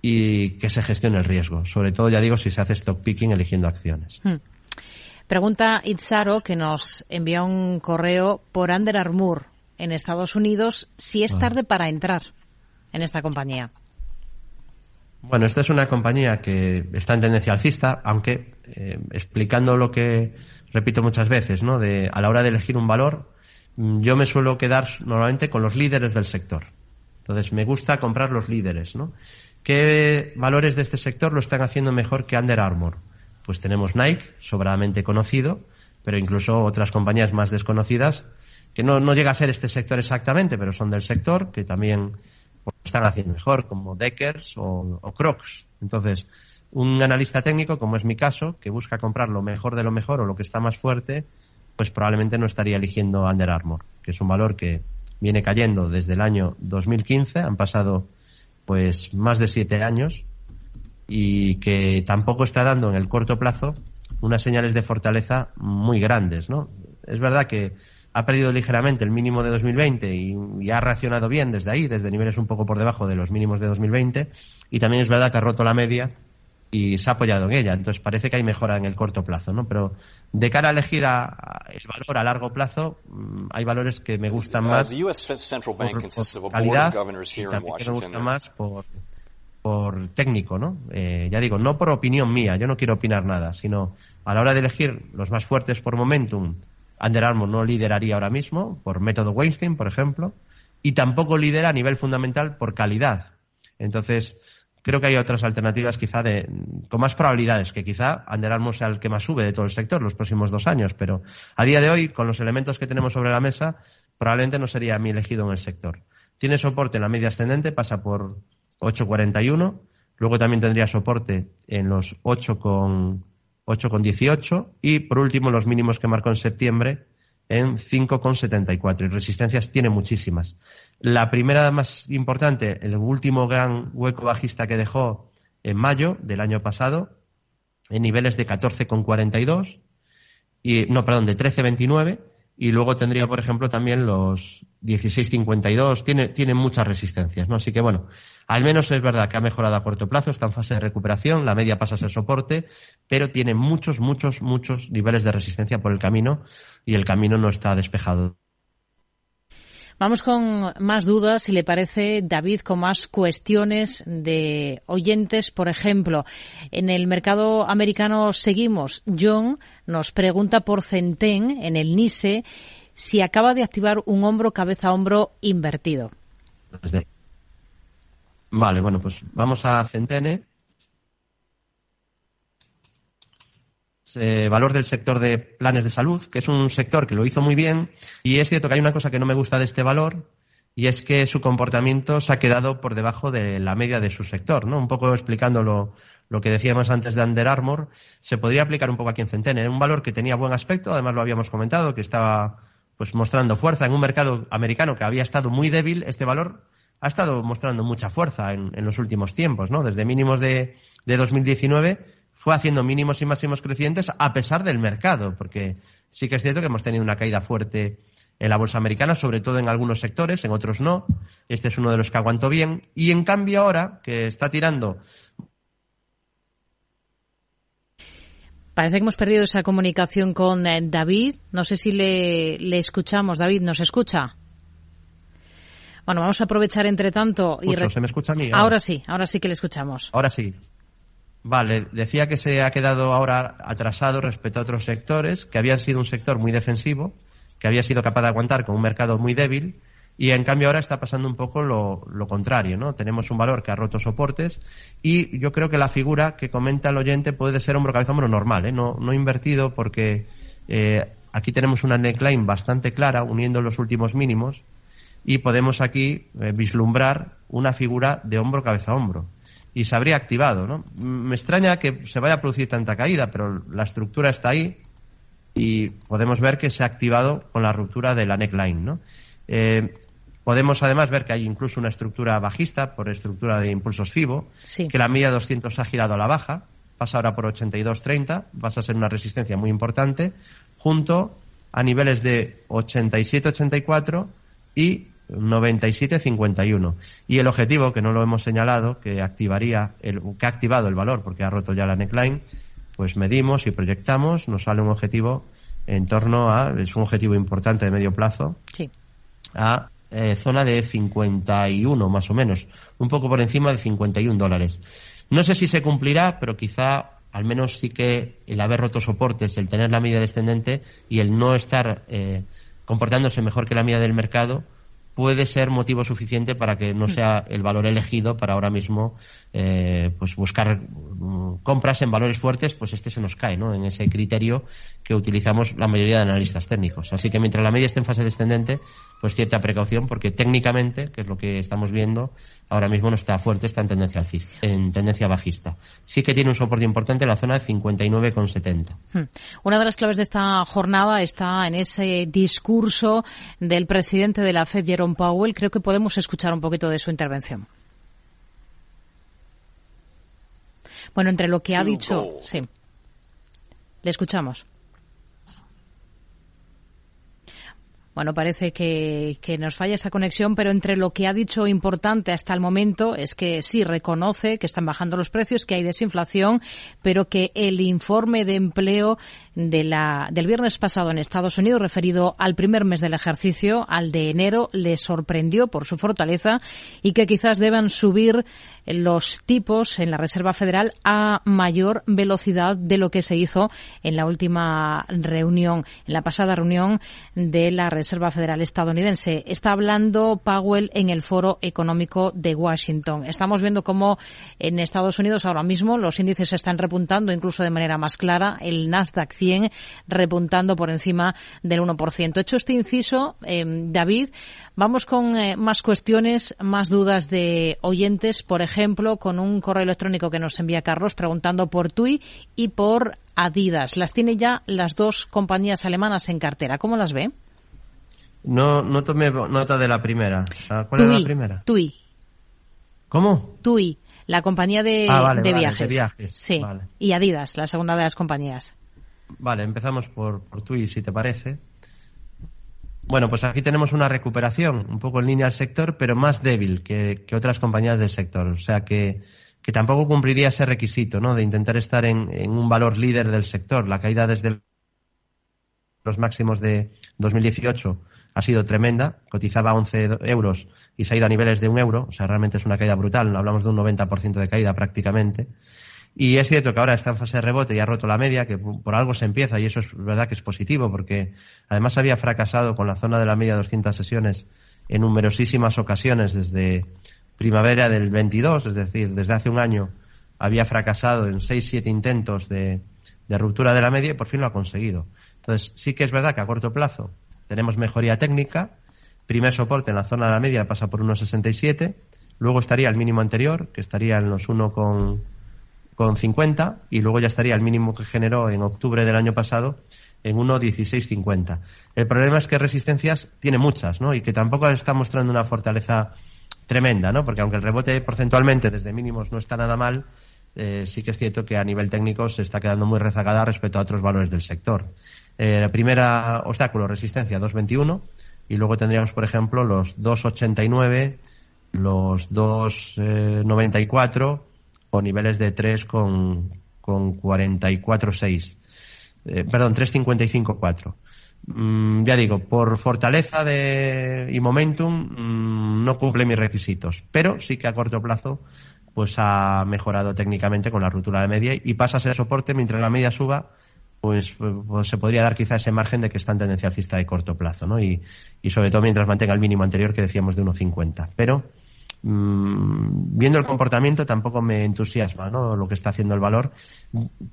y que se gestione el riesgo. Sobre todo, ya digo, si se hace stock picking eligiendo acciones. Hmm. Pregunta Itzaro, que nos envía un correo por Under Armour en Estados Unidos, si es ah. tarde para entrar en esta compañía. Bueno, esta es una compañía que está en tendencia alcista, aunque eh, explicando lo que repito muchas veces, ¿no? De, a la hora de elegir un valor, mm, yo me suelo quedar normalmente con los líderes del sector. Entonces, me gusta comprar los líderes, ¿no? ¿Qué valores de este sector lo están haciendo mejor que Under Armour? Pues tenemos Nike, sobradamente conocido, pero incluso otras compañías más desconocidas, que no, no llega a ser este sector exactamente, pero son del sector, que también están haciendo mejor, como Deckers o, Crocs. Entonces, un analista técnico, como es mi caso, que busca comprar lo mejor de lo mejor o lo que está más fuerte, pues probablemente no estaría eligiendo Under Armour, que es un valor que viene cayendo desde el año 2015, han pasado pues más de siete años y que tampoco está dando en el corto plazo unas señales de fortaleza muy grandes, ¿no? Es verdad que ha perdido ligeramente el mínimo de 2020 y, ha reaccionado bien desde ahí, desde niveles un poco por debajo de los mínimos de 2020. Y también es verdad que ha roto la media y se ha apoyado en ella. Entonces parece que hay mejora en el corto plazo, ¿no? Pero de cara a elegir el valor a largo plazo, mm, hay valores que me gustan más por, calidad y también que me gustan más por, por técnico, ¿no? Eh, ya digo, no por opinión mía, yo no quiero opinar nada, sino a la hora de elegir los más fuertes por momentum Under Armour no lideraría ahora mismo por método Weinstein, por ejemplo, y tampoco lidera a nivel fundamental por calidad. Entonces, creo que hay otras alternativas quizá de, con más probabilidades, que quizá Under Armour sea el que más sube de todo el sector los próximos dos años, pero a día de hoy, con los elementos que tenemos sobre la mesa, probablemente no sería mi elegido en el sector. Tiene soporte en la media ascendente, pasa por 8,41, luego también tendría soporte en los 8 con 8,18 y por último los mínimos que marcó en septiembre en 5,74 y resistencias tiene muchísimas. La primera más importante, el último gran hueco bajista que dejó en mayo del año pasado en niveles de 14,42 y no, perdón, de 13,29 y luego tendría, por ejemplo, también los 16.52, tiene, tiene muchas resistencias, ¿no? Así que bueno, al menos es verdad que ha mejorado a corto plazo, está en fase de recuperación, la media pasa a ser soporte, pero tiene muchos, muchos, muchos niveles de resistencia por el camino y el camino no está despejado. Vamos con más dudas, si le parece, David, con más cuestiones de oyentes. Por ejemplo, en el mercado americano seguimos. John nos pregunta por Centén, en el NISE, si acaba de activar un hombro cabeza a hombro invertido. Vale, bueno, pues vamos a Centene. Eh, valor del sector de planes de salud, que es un sector que lo hizo muy bien. Y es cierto que hay una cosa que no me gusta de este valor, y es que su comportamiento se ha quedado por debajo de la media de su sector, ¿no? Un poco explicando lo, lo que decíamos antes de Under Armour, se podría aplicar un poco aquí en Centene. Un valor que tenía buen aspecto, además lo habíamos comentado, que estaba pues mostrando fuerza en un mercado americano que había estado muy débil, este valor ha estado mostrando mucha fuerza en, los últimos tiempos, ¿no? Desde mínimos de, de 2019 fue haciendo mínimos y máximos crecientes a pesar del mercado, porque sí que es cierto que hemos tenido una caída fuerte en la bolsa americana, sobre todo en algunos sectores, en otros no. Este es uno de los que aguantó bien. Y en cambio ahora, que está tirando Parece que hemos perdido esa comunicación con eh, David. No sé si le, escuchamos. David, ¿nos escucha? Bueno, vamos a aprovechar entre tanto. Y ¿Se me escucha a mí? Ahora sí, ahora sí que le escuchamos. Ahora sí. Vale, decía que se ha quedado ahora atrasado respecto a otros sectores, que había sido un sector muy defensivo, que había sido capaz de aguantar con un mercado muy débil y en cambio ahora está pasando un poco lo, contrario, ¿no? Tenemos un valor que ha roto soportes y yo creo que la figura que comenta el oyente puede ser hombro cabeza hombro normal, ¿eh? No, no invertido porque eh, aquí tenemos una neckline bastante clara uniendo los últimos mínimos y podemos aquí eh, vislumbrar una figura de hombro cabeza hombro y se habría activado, ¿no? Me extraña que se vaya a producir tanta caída, pero la estructura está ahí y podemos ver que se ha activado con la ruptura de la neckline, ¿no? Podemos además ver que hay incluso una estructura bajista por estructura de impulsos FIBO, que la media 200 ha girado a la baja, pasa ahora por 82.30, vas a ser una resistencia muy importante, junto a niveles de 87.84 y 97.51. Y el objetivo, que no lo hemos señalado, que activaría el, que ha activado el valor porque ha roto ya la neckline, pues medimos y proyectamos, nos sale un objetivo en torno a, es un objetivo importante de medio plazo, sí. a eh, zona de 51 más o menos, un poco por encima de 51 dólares. No sé si se cumplirá, pero quizá al menos sí que el haber roto soportes, el tener la media descendente y el no estar eh, comportándose mejor que la media del mercado, puede ser motivo suficiente para que no mm. sea el valor elegido para ahora mismo eh, pues buscar mm, compras en valores fuertes, pues este se nos cae, ¿no? En ese criterio que utilizamos la mayoría de analistas técnicos. Así que mientras la media esté en fase descendente, pues cierta precaución, porque técnicamente, que es lo que estamos viendo, ahora mismo no está fuerte, está en tendencia alcista, en tendencia bajista. Sí que tiene un soporte importante en la zona de 59,70. Hmm. Una de las claves de esta jornada está en ese discurso del presidente de la Fed, Jerome Powell. Creo que podemos escuchar un poquito de su intervención. Bueno, entre lo que ha dicho, sí. Le escuchamos. Bueno, parece que, que, nos falla esa conexión, pero entre lo que ha dicho importante hasta el momento es que sí reconoce que están bajando los precios, que hay desinflación, pero que el informe de empleo de la, del viernes pasado en Estados Unidos, referido al primer mes del ejercicio, al de enero, le sorprendió por su fortaleza y que quizás deban subir los tipos en la Reserva Federal a mayor velocidad de lo que se hizo en la última reunión, en la pasada reunión de la Reserva Federal estadounidense. Está hablando Powell en el Foro Económico de Washington. Estamos viendo cómo en Estados Unidos ahora mismo los índices están repuntando incluso de manera más clara. El Nasdaq 100 repuntando por encima del 1%. Hecho este inciso, eh, David, vamos con eh, más cuestiones, más dudas de oyentes. Por ejemplo, con un correo electrónico que nos envía Carlos preguntando por TUI y por Adidas. Las tiene ya las dos compañías alemanas en cartera. ¿Cómo las ve? No, no tomé nota de la primera. Ah, ¿Cuál es la primera? TUI. ¿Cómo? TUI, la compañía de, ah, de viajes. De viajes. Sí. Y Adidas, la segunda de las compañías. Vale, empezamos por, por TUI, si te parece. Bueno, pues aquí tenemos una recuperación, un poco en línea al sector, pero más débil que, otras compañías del sector. O sea que, que, tampoco cumpliría ese requisito, ¿no? De intentar estar en, en, un valor líder del sector. La caída desde los máximos de 2018 ha sido tremenda. Cotizaba a 11 euros y se ha ido a niveles de un euro. O sea, realmente es una caída brutal. Hablamos de un 90% de caída prácticamente. Y es cierto que ahora está en fase de rebote y ha roto la media, que por algo se empieza y eso es verdad que es positivo porque además había fracasado con la zona de la media de 200 sesiones en numerosísimas ocasiones desde primavera del 22, es decir, desde hace un año había fracasado en 6-7 intentos de, ruptura de la media y por fin lo ha conseguido. Entonces, sí que es verdad que a corto plazo tenemos mejoría técnica. Primer soporte en la zona de la media pasa por 1,67. Luego estaría el mínimo anterior, que estaría en los 1, con 50 y luego ya estaría el mínimo que generó en octubre del año pasado en 1.1650. El problema es que resistencias tiene muchas, ¿no? Y que tampoco está mostrando una fortaleza tremenda, ¿no? Porque aunque el rebote porcentualmente desde mínimos no está nada mal, eh, sí que es cierto que a nivel técnico se está quedando muy rezagada respecto a otros valores del sector. Eh, primera obstáculo, resistencia 2.21 y luego tendríamos, por ejemplo, los 2.89, los 2.94 o niveles de 3 con, con 44,6. Eh, perdón, 3.55,4. Mm, ya digo, por fortaleza de, y momentum mm, no cumple mis requisitos, pero sí que a corto plazo pues ha mejorado técnicamente con la ruptura de media y pasa a ser soporte mientras la media suba pues, pues, se podría dar quizá ese margen de que está en tendencia alcista de corto plazo, ¿no? Y, y sobre todo mientras mantenga el mínimo anterior que decíamos de 1,50. Pero Mm, viendo el comportamiento tampoco me entusiasma ¿no? lo que está haciendo el valor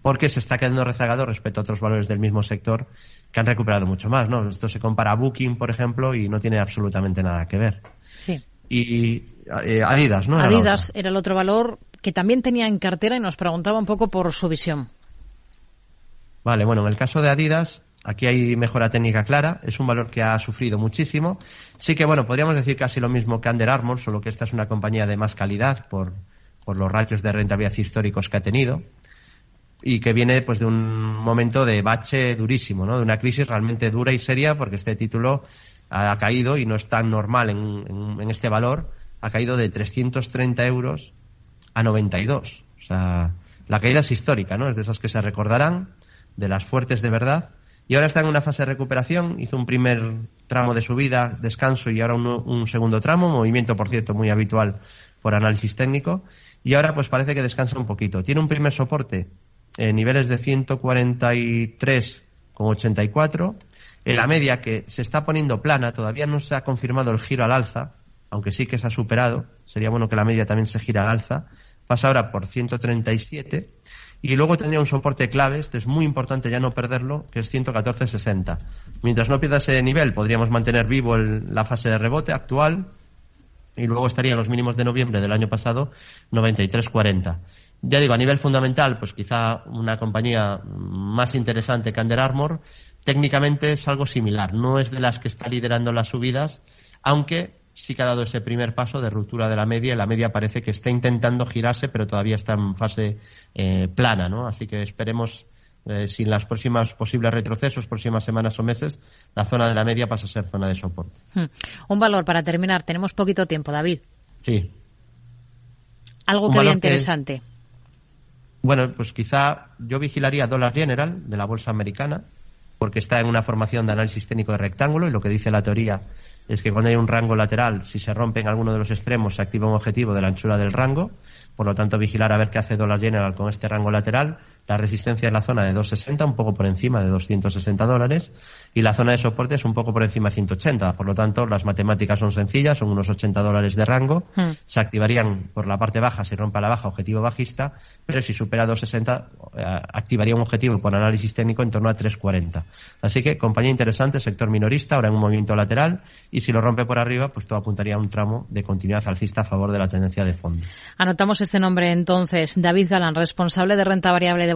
porque se está quedando rezagado respecto a otros valores del mismo sector que han recuperado mucho más. ¿no? Esto se compara a Booking, por ejemplo, y no tiene absolutamente nada que ver. Sí. Y eh, Adidas, ¿no? Adidas era el otro valor que también tenía en cartera y nos preguntaba un poco por su visión. Vale, bueno, en el caso de Adidas, Aquí hay mejora técnica clara, es un valor que ha sufrido muchísimo. Sí que, bueno, podríamos decir casi lo mismo que Under Armour, solo que esta es una compañía de más calidad por, por los ratios de rentabilidad históricos que ha tenido y que viene pues de un momento de bache durísimo, ¿no? De una crisis realmente dura y seria porque este título ha caído y no es tan normal en, en este valor, ha caído de 330 euros a 92. O sea, la caída es histórica, ¿no? Es de esas que se recordarán, de las fuertes de verdad y ahora está en una fase de recuperación. Hizo un primer tramo de subida, descanso y ahora un, segundo tramo, movimiento, por cierto, muy habitual por análisis técnico. Y ahora pues parece que descansa un poquito. Tiene un primer soporte en niveles de 143,84. En la media que se está poniendo plana, todavía no se ha confirmado el giro al alza, aunque sí que se ha superado. Sería bueno que la media también se gira al alza. Pasa ahora por 137 y luego tendría un soporte clave, este es muy importante ya no perderlo, que es 114.60. Mientras no pierda ese nivel, podríamos mantener vivo la fase de rebote actual y luego estarían los mínimos de noviembre del año pasado 93.40. Ya digo, a nivel fundamental, pues quizá una compañía más interesante que Under Armour, técnicamente es algo similar, no es de las que está liderando las subidas, aunque sí que ha dado ese primer paso de ruptura de la media y la media parece que está intentando girarse, pero todavía está en fase eh, plana, ¿no? Así que esperemos, eh, sin las próximas posibles retrocesos, próximas semanas o meses, la zona de la media pasa a ser zona de soporte. Hmm. Un valor para terminar. Tenemos poquito tiempo, David. Sí. Algo que vea interesante. bueno, pues quizá yo vigilaría Dollar General de la bolsa americana, porque está en una formación de análisis técnico de rectángulo y lo que dice la teoría es que cuando hay un rango lateral, si se rompe en alguno de los extremos, se activa un objetivo de la anchura del rango. Por lo tanto, vigilar a ver qué hace Dollar General con este rango lateral. La resistencia en la zona de 260, un poco por encima de 260 dólares. Y la zona de soporte es un poco por encima de 180. Por lo tanto, las matemáticas son sencillas, son unos 80 dólares de rango. Hmm. Se activarían por la parte baja si rompe la baja, objetivo bajista. Pero si supera 260, eh, activaría un objetivo por análisis técnico en torno a 340. Así que, compañía interesante, sector minorista, ahora en un movimiento lateral y si lo rompe por arriba, pues todo apuntaría a un tramo de continuidad alcista a favor de la tendencia de fondo. Anotamos este nombre entonces, David Galán, responsable de renta variable de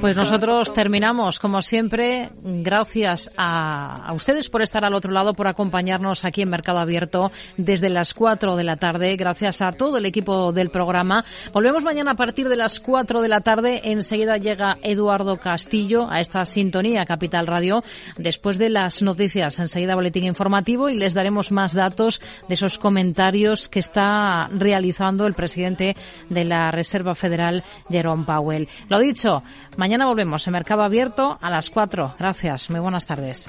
Pues nosotros terminamos, como siempre, gracias a, ustedes por estar al otro lado, por acompañarnos aquí en Mercado Abierto desde las 4 de la tarde. Gracias a todo el equipo del programa. Volvemos mañana a partir de las 4 de la tarde. Enseguida llega Eduardo Castillo a esta sintonía Capital Radio después de las noticias. Enseguida boletín informativo y les daremos más datos de esos comentarios que está realizando el presidente de la Reserva Federal, Jerome Powell. Lo dicho, mañana volvemos en Mercado Abierto a las 4. Gracias. Muy buenas tardes.